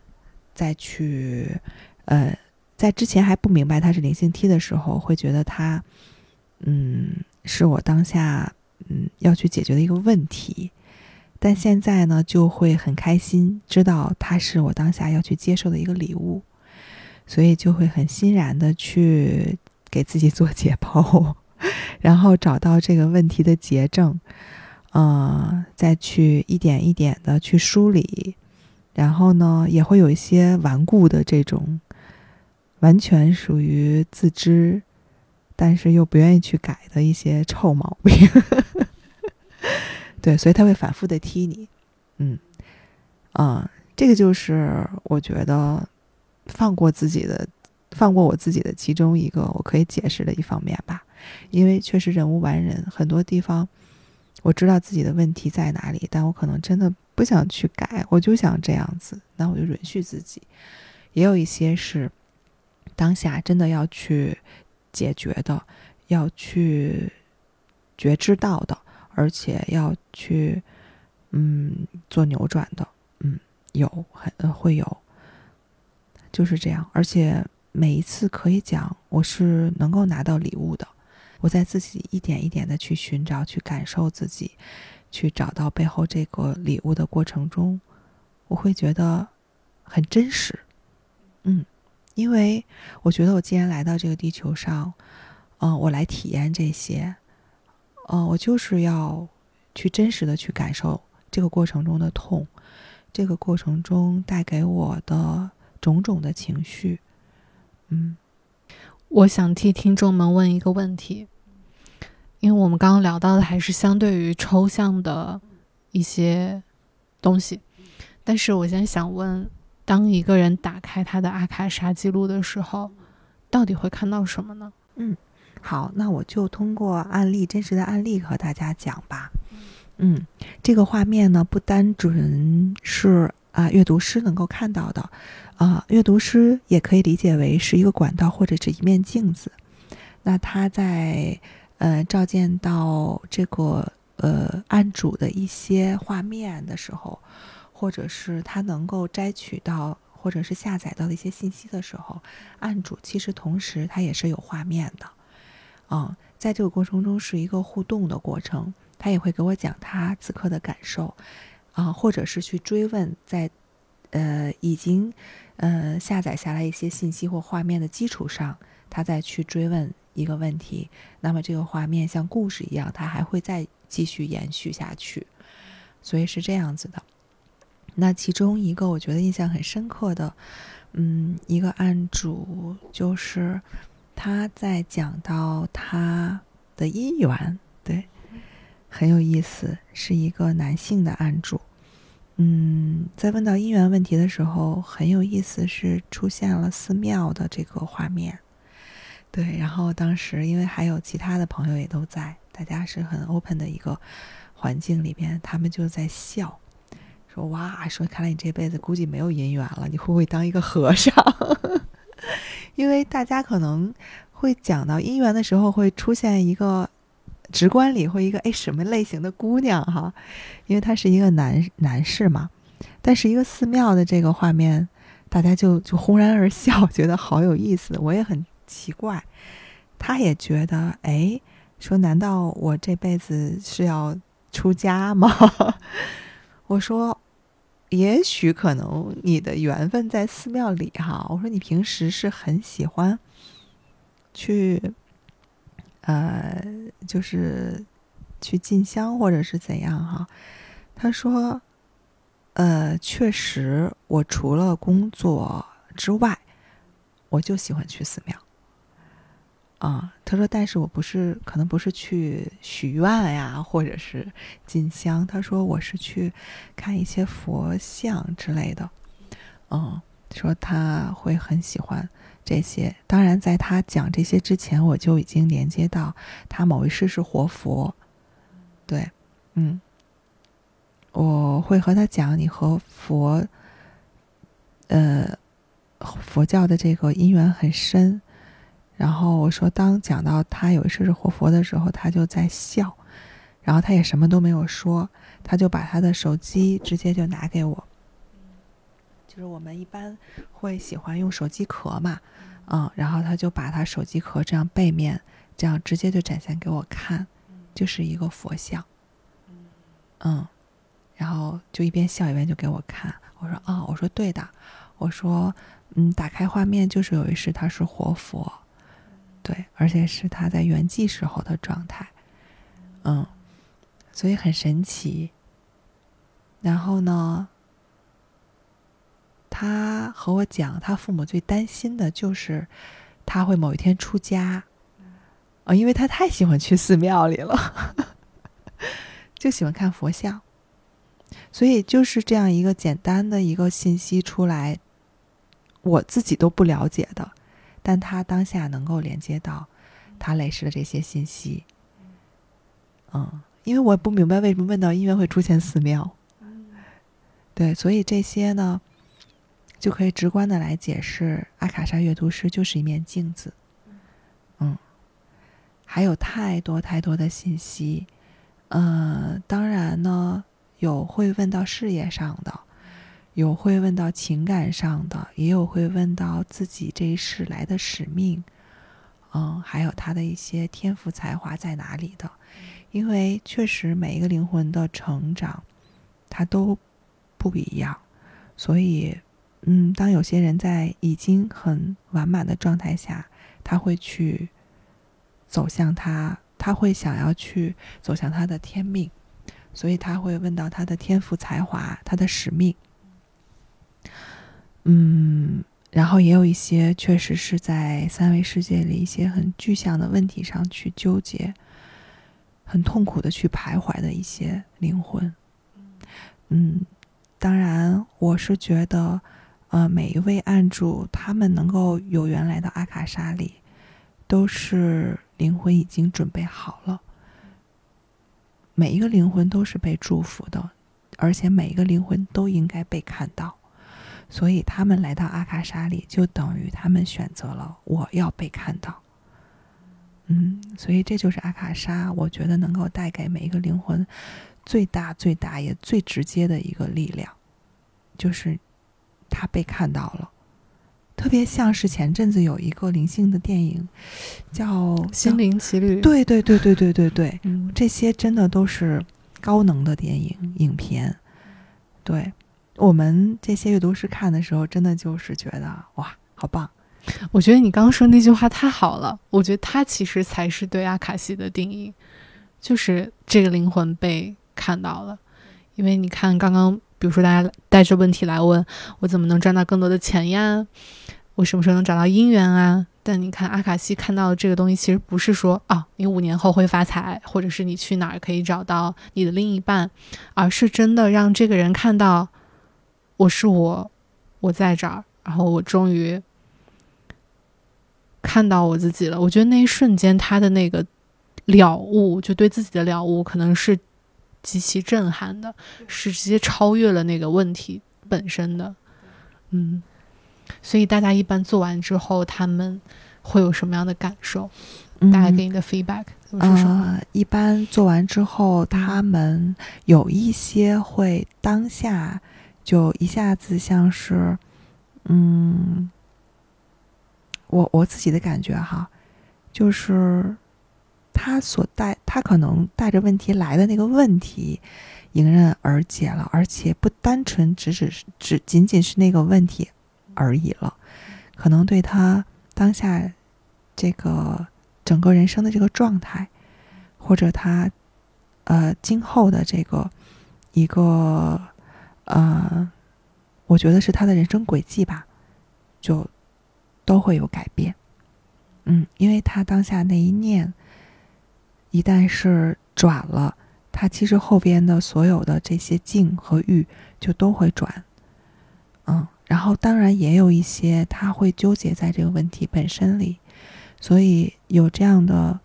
再去呃，在之前还不明白它是灵性梯的时候，会觉得它嗯是我当下嗯要去解决的一个问题，但现在呢就会很开心，知道它是我当下要去接受的一个礼物，所以就会很欣然的去给自己做解剖。然后找到这个问题的结症，嗯，再去一点一点的去梳理，然后呢，也会有一些顽固的这种，完全属于自知但是又不愿意去改的一些臭毛病。对，所以他会反复的踢你。嗯，啊，这个就是我觉得放过自己的，放过我自己的其中一个我可以解释的一方面吧。因为确实人无完人，很多地方我知道自己的问题在哪里，但我可能真的不想去改，我就想这样子，那我就允许自己。也有一些是当下真的要去解决的，要去觉知到的，而且要去嗯做扭转的，嗯，有很会有，就是这样。而且每一次可以讲，我是能够拿到礼物的。我在自己一点一点的去寻找、去感受自己，去找到背后这个礼物的过程中，我会觉得很真实。嗯，因为我觉得我既然来到这个地球上，嗯，我来体验这些，嗯，我就是要去真实的去感受这个过程中的痛，这个过程中带给我的种种的情绪。嗯，我想替听众们问一个问题。因为我们刚刚聊到的还是相对于抽象的一些东西，但是我现在想问，当一个人打开他的阿卡莎记录的时候，到底会看到什么呢？嗯，好，那我就通过案例，真实的案例和大家讲吧。嗯，这个画面呢，不单纯是啊阅读师能够看到的，啊，阅读师也可以理解为是一个管道或者是一面镜子。那他在。呃，照见到这个呃案主的一些画面的时候，或者是他能够摘取到或者是下载到的一些信息的时候，案主其实同时他也是有画面的，嗯，在这个过程中是一个互动的过程，他也会给我讲他此刻的感受，啊，或者是去追问在呃已经呃下载下来一些信息或画面的基础上，他再去追问。一个问题，那么这个画面像故事一样，它还会再继续延续下去，所以是这样子的。那其中一个我觉得印象很深刻的，嗯，一个案主就是他在讲到他的姻缘，对，很有意思，是一个男性的案主。嗯，在问到姻缘问题的时候，很有意思，是出现了寺庙的这个画面。对，然后当时因为还有其他的朋友也都在，大家是很 open 的一个环境里边，他们就在笑，说哇，说看来你这辈子估计没有姻缘了，你会不会当一个和尚？因为大家可能会讲到姻缘的时候，会出现一个直观里会一个哎什么类型的姑娘哈，因为他是一个男男士嘛，但是一个寺庙的这个画面，大家就就轰然而笑，觉得好有意思，我也很。奇怪，他也觉得，哎，说难道我这辈子是要出家吗？我说，也许可能你的缘分在寺庙里哈。我说你平时是很喜欢去，呃，就是去进香或者是怎样哈？他说，呃，确实，我除了工作之外，我就喜欢去寺庙。啊，他说，但是我不是，可能不是去许愿呀，或者是进香。他说我是去看一些佛像之类的。嗯，说他会很喜欢这些。当然，在他讲这些之前，我就已经连接到他某一世是活佛。对，嗯，我会和他讲你和佛，呃，佛教的这个因缘很深。然后我说，当讲到他有一世是活佛的时候，他就在笑，然后他也什么都没有说，他就把他的手机直接就拿给我。就是我们一般会喜欢用手机壳嘛，嗯，然后他就把他手机壳这样背面这样直接就展现给我看，就是一个佛像，嗯，然后就一边笑一边就给我看。我说啊，我说对的，我说嗯，打开画面就是有一世他是活佛。对，而且是他在圆寂时候的状态，嗯，所以很神奇。然后呢，他和我讲，他父母最担心的就是他会某一天出家，啊，因为他太喜欢去寺庙里了，就喜欢看佛像，所以就是这样一个简单的一个信息出来，我自己都不了解的，但他当下能够连接到他类似的这些信息，嗯，因为我不明白为什么问到音乐会出现寺庙，对，所以这些呢，就可以直观的来解释阿卡莎阅读师就是一面镜子，嗯。还有太多太多的信息，呃，当然呢，有会问到事业上的，有会问到情感上的，也有会问到自己这一世来的使命，嗯，还有他的一些天赋才华在哪里的，因为确实每一个灵魂的成长，它都不一样，所以，嗯，当有些人在已经很完满的状态下，他会去。走向他，他会想要去走向他的天命，所以他会问到他的天赋才华，他的使命。嗯，然后也有一些确实是在三维世界里一些很具象的问题上去纠结，很痛苦的去徘徊的一些灵魂。嗯，当然，我是觉得，呃，每一位案主他们能够有缘来到阿卡莎里，都是。灵魂已经准备好了，每一个灵魂都是被祝福的，而且每一个灵魂都应该被看到，所以他们来到阿卡莎里，就等于他们选择了我要被看到。嗯，所以这就是阿卡莎，我觉得能够带给每一个灵魂最大、最大也最直接的一个力量，就是他被看到了。特别像是前阵子有一个灵性的电影，叫《心灵奇旅》。对对对对对对对，这些真的都是高能的电影影片。对我们这些阅读师看的时候，真的就是觉得哇，好棒！我觉得你刚刚说那句话太好了。我觉得它其实才是对阿卡西的定义，就是这个灵魂被看到了。因为你看，刚刚比如说大家带着问题来问我，怎么能赚到更多的钱呀？我什么时候能找到姻缘啊？但你看阿卡西看到的这个东西，其实不是说啊，你五年后会发财，或者是你去哪儿可以找到你的另一半，而是真的让这个人看到我是我，我在这儿，然后我终于看到我自己了。我觉得那一瞬间他的那个了悟，就对自己的了悟，可能是极其震撼的，是直接超越了那个问题本身的。嗯。所以大家一般做完之后，他们会有什么样的感受？大概给你的 feedback 是什么？一般做完之后，他们有一些会当下就一下子像是，嗯，我我自己的感觉哈，就是他所带他可能带着问题来的那个问题迎刃而解了，而且不单纯只只是只仅仅是那个问题。而已了，可能对他当下这个整个人生的这个状态，或者他呃今后的这个一个呃，我觉得是他的人生轨迹吧，就都会有改变。嗯，因为他当下那一念一旦是转了，他其实后边的所有的这些境和欲就都会转。嗯。然后，当然也有一些他会纠结在这个问题本身里，所以有这样的，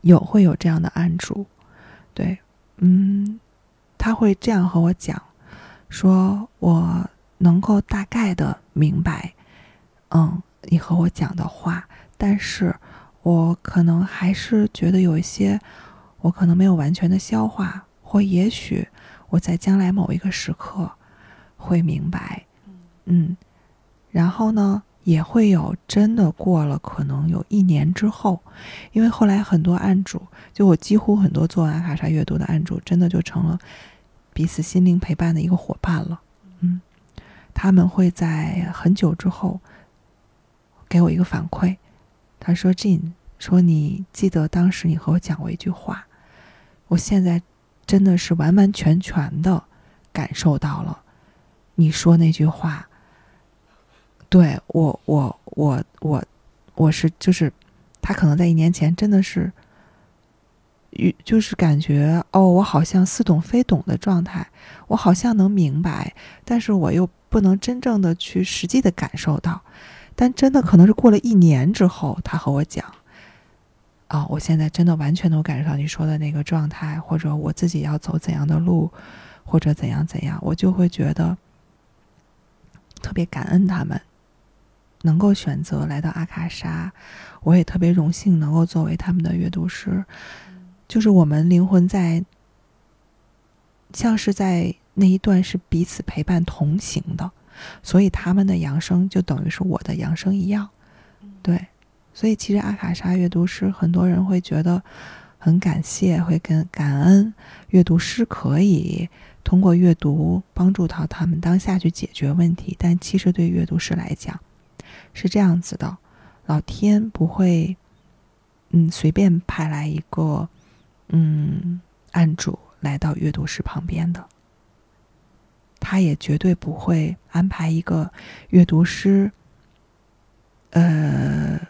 有会有这样的案主，对，嗯，他会这样和我讲，说我能够大概的明白，嗯，你和我讲的话，但是我可能还是觉得有一些，我可能没有完全的消化，或也许我在将来某一个时刻会明白。嗯，然后呢，也会有真的过了，可能有一年之后，因为后来很多案主，就我几乎很多做完阿卡莎阅读的案主，真的就成了彼此心灵陪伴的一个伙伴了。嗯，他们会在很久之后给我一个反馈，他说：“Jin，说你记得当时你和我讲过一句话，我现在真的是完完全全的感受到了你说那句话。”对我，我，我，我，我是就是他可能在一年前真的是，与就是感觉哦，我好像似懂非懂的状态，我好像能明白，但是我又不能真正的去实际的感受到。但真的可能是过了一年之后，他和我讲，啊，我现在真的完全能感受到你说的那个状态，或者我自己要走怎样的路，或者怎样怎样，我就会觉得特别感恩他们能够选择来到阿卡莎，我也特别荣幸能够作为他们的阅读师，就是我们灵魂在，像是在那一段是彼此陪伴同行的。所以他们的扬声就等于是我的扬声一样，对。所以其实阿卡莎阅读师很多人会觉得很感谢，会跟感恩阅读师可以通过阅读帮助到他们当下去解决问题。但其实对阅读师来讲是这样子的：老天不会嗯随便派来一个嗯案主来到阅读室旁边的。他也绝对不会安排一个阅读师，呃，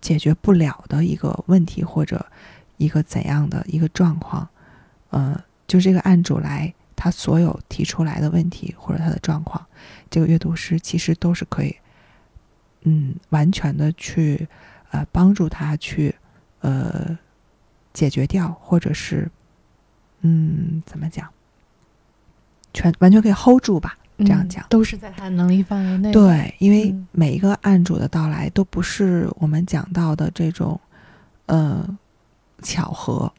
解决不了的一个问题或者一个怎样的一个状况，呃，就这个案主来，他所有提出来的问题或者他的状况，这个阅读师其实都是可以，嗯，完全的去呃帮助他去呃解决掉，或者是嗯怎么讲？全完全可以 hold 住吧，这样讲都是在他能力范围内。对，因为每一个案主的到来都不是我们讲到的这种，呃，巧合。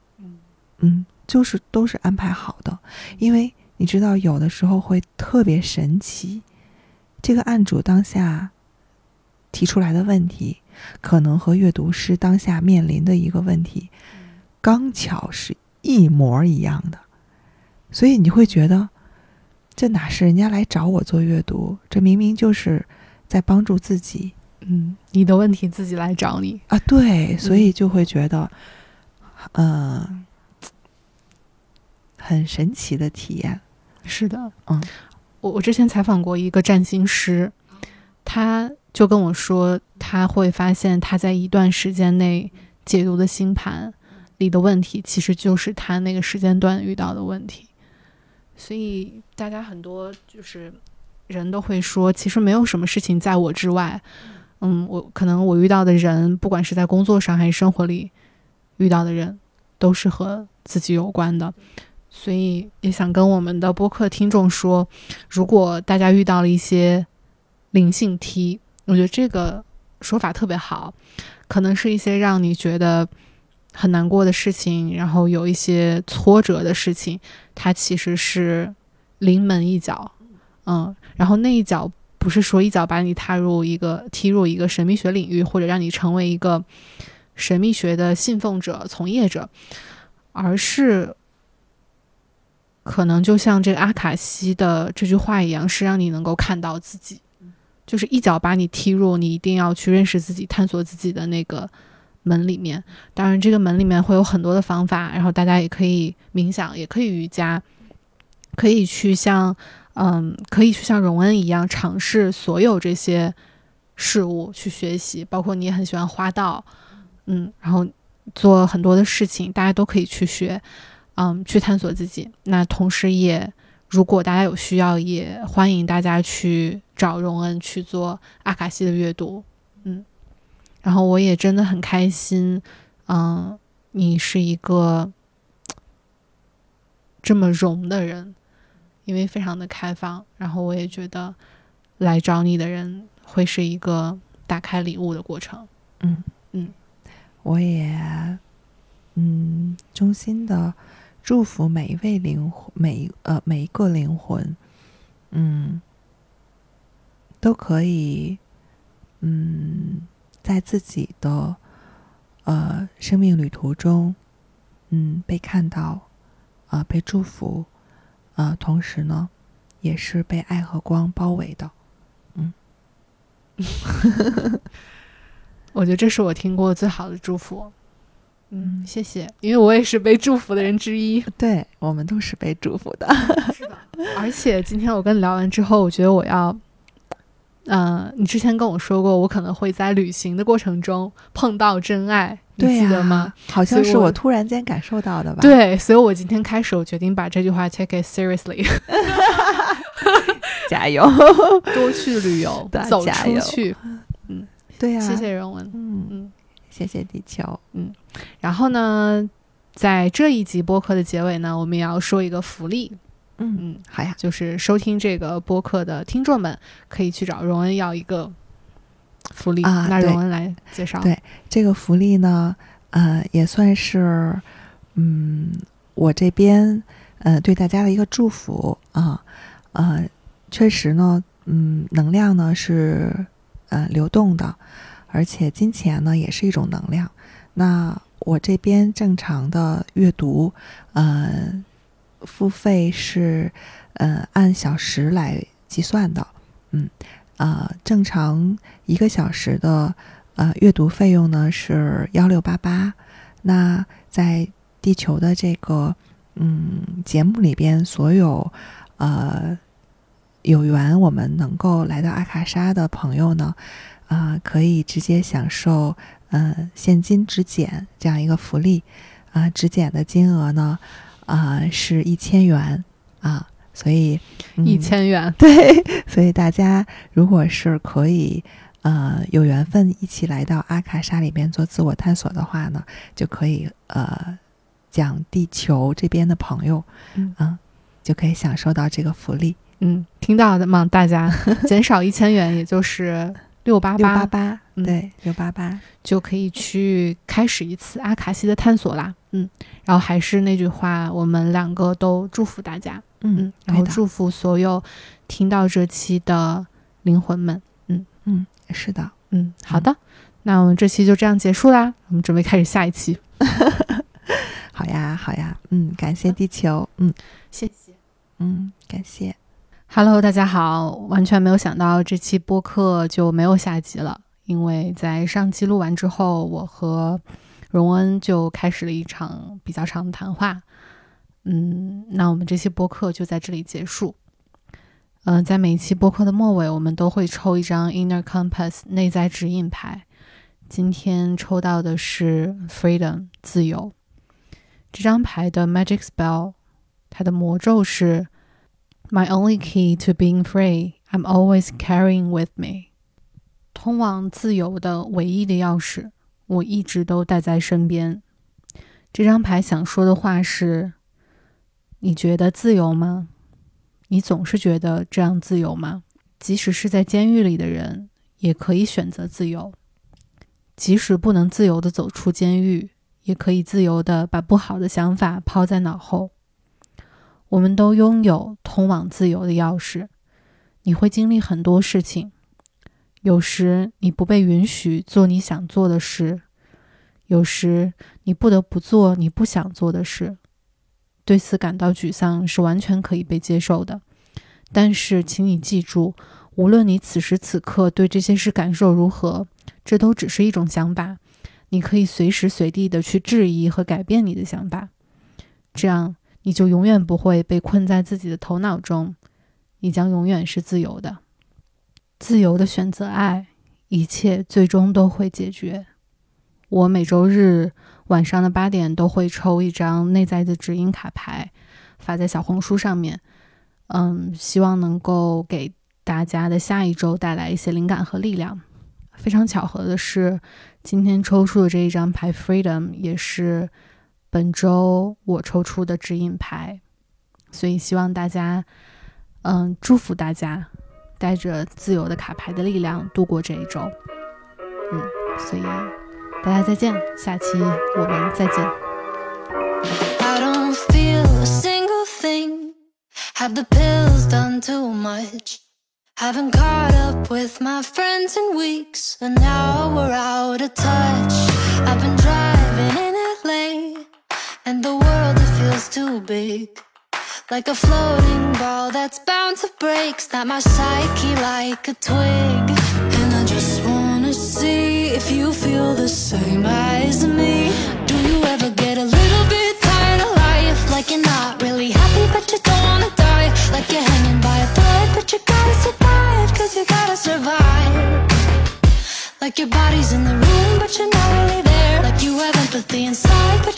嗯，就是都是安排好的。因为你知道，有的时候会特别神奇，这个案主当下提出来的问题，可能和阅读师当下面临的一个问题，刚巧是一模一样的，所以你会觉得。这哪是人家来找我做阅读？这明明就是在帮助自己。嗯，你的问题自己来找你啊？对，所以就会觉得，嗯，很神奇的体验。是的，嗯，我我之前采访过一个占星师，他就跟我说，他会发现他在一段时间内解读的星盘里的问题，其实就是他那个时间段遇到的问题。所以大家很多就是人都会说，其实没有什么事情在我之外。嗯，我可能我遇到的人，不管是在工作上还是生活里遇到的人，都是和自己有关的。所以也想跟我们的播客听众说，如果大家遇到了一些灵性题，我觉得这个说法特别好，可能是一些让你觉得。很难过的事情，然后有一些挫折的事情，它其实是临门一脚，嗯，然后那一脚不是说一脚把你踏入一个踢入一个神秘学领域，或者让你成为一个神秘学的信奉者、从业者，而是可能就像这个阿卡西的这句话一样，是让你能够看到自己，就是一脚把你踢入你一定要去认识自己、探索自己的那个。门里面，当然这个门里面会有很多的方法，然后大家也可以冥想，也可以瑜伽，可以去像，嗯，可以去像荣恩一样尝试所有这些事物去学习，包括你也很喜欢花道，嗯，然后做很多的事情，大家都可以去学，嗯，去探索自己。那同时也，如果大家有需要，也欢迎大家去找荣恩去做阿卡西的阅读，然后我也真的很开心，嗯，你是一个这么融的人，因为非常的开放。然后我也觉得来找你的人会是一个打开礼物的过程。嗯嗯，我也嗯衷心的祝福每一位灵魂，每呃每一个灵魂，嗯，都可以，嗯。在自己的呃生命旅途中，嗯，被看到，啊，被祝福，啊，同时呢，也是被爱和光包围的，嗯，我觉得这是我听过最好的祝福，嗯，谢谢，因为我也是被祝福的人之一，对我们都是被祝福的，是的，而且今天我跟你聊完之后，我觉得我要。嗯，你之前跟我说过，我可能会在旅行的过程中碰到真爱，你记得吗？好像是我突然间感受到的吧？，对，所以我今天开始，我决定把这句话 take it seriously，加油！多去旅游，走出去。嗯对呀、谢谢人文。嗯，嗯，谢谢地球。嗯然后呢，在这一集播客的结尾呢，我们也要说一个福利，嗯，嗯，好呀，就是收听这个播客的听众们可以去找荣恩要一个福利。啊那荣恩来介绍。对这个福利呢，呃，也算是，嗯，我这边呃对大家的一个祝福啊，呃，确实呢，嗯，能量呢是呃流动的，而且金钱呢也是一种能量。那我这边正常的阅读，呃，付费是呃按小时来计算的，嗯，呃，正常一个小时的呃阅读费用呢是幺六八八。那在地球的这个嗯节目里边，所有呃有缘我们能够来到阿卡莎的朋友呢，啊、可以直接享受呃现金直减这样一个福利啊、直减的金额呢啊、是一千元啊，所以、嗯、一千元，对，所以大家如果是可以，呃，有缘分一起来到阿卡莎里边做自我探索的话呢，就可以呃，讲地球这边的朋友，嗯啊就可以享受到这个福利，嗯，听到的吗？大家 减少一千元，也就是六八六八八，八，嗯对，六八八，就可以去开始一次阿卡西的探索啦。嗯，然后还是那句话，我们两个都祝福大家，嗯嗯，，然后祝福所有听到这期的灵魂们。嗯嗯，是的，嗯，好的，那我们这期就这样结束啦，我们准备开始下一期。好呀，好呀，嗯，感谢地球，嗯谢谢。嗯，感谢，Hello，大家好！完全没有想到这期播客就没有下集了，因为在上期录完之后，我和荣恩就开始了一场比较长的谈话。嗯，那我们这期播客就在这里结束。嗯、在每一期播客的末尾，我们都会抽一张 Inner Compass 内在指引牌。今天抽到的是 Freedom 自由。这张牌的 Magic Spell，它的魔咒是 My only key to being free, I'm always carrying with me。通往自由的唯一的钥匙，我一直都带在身边。这张牌想说的话是：你觉得自由吗？你总是觉得这样自由吗？即使是在监狱里的人，也可以选择自由。即使不能自由的走出监狱，也可以自由的把不好的想法抛在脑后。我们都拥有通往自由的钥匙。你会经历很多事情，有时你不被允许做你想做的事，有时你不得不做你不想做的事。对此感到沮丧是完全可以被接受的，但是请你记住，无论你此时此刻对这些事感受如何，这都只是一种想法。你可以随时随地的去质疑和改变你的想法，这样你就永远不会被困在自己的头脑中，你将永远是自由的，自由的选择爱，一切最终都会解决。我每周日晚上的八点都会抽一张内在的指引卡牌，发在小红书上面，嗯，希望能够给大家的下一周带来一些灵感和力量。非常巧合的是，今天抽出的这一张牌 Freedom 也是本周我抽出的指引牌，所以希望大家，嗯，祝福大家 带着自由的卡牌的力量度过这一周。嗯，所以大家再见，下期我们再见。 I don't feel a single thing. Have the pills done too much? Haven't caught up with my friends in weeks, and now we're out of touch. I've been driving in LA, and the world it feels too big. Like a floating ball that's bound to break. Snap my psyche like a twig. And I just wanna see if you feel the same as me. Do you ever get a little bit tired of life? Like you're not really happy, but you don't wanna die. Like you're hanging by a thread, but you gotta survive. Cause you gotta survive. Like your body's in the room, but you're not really there. Like you have empathy inside, but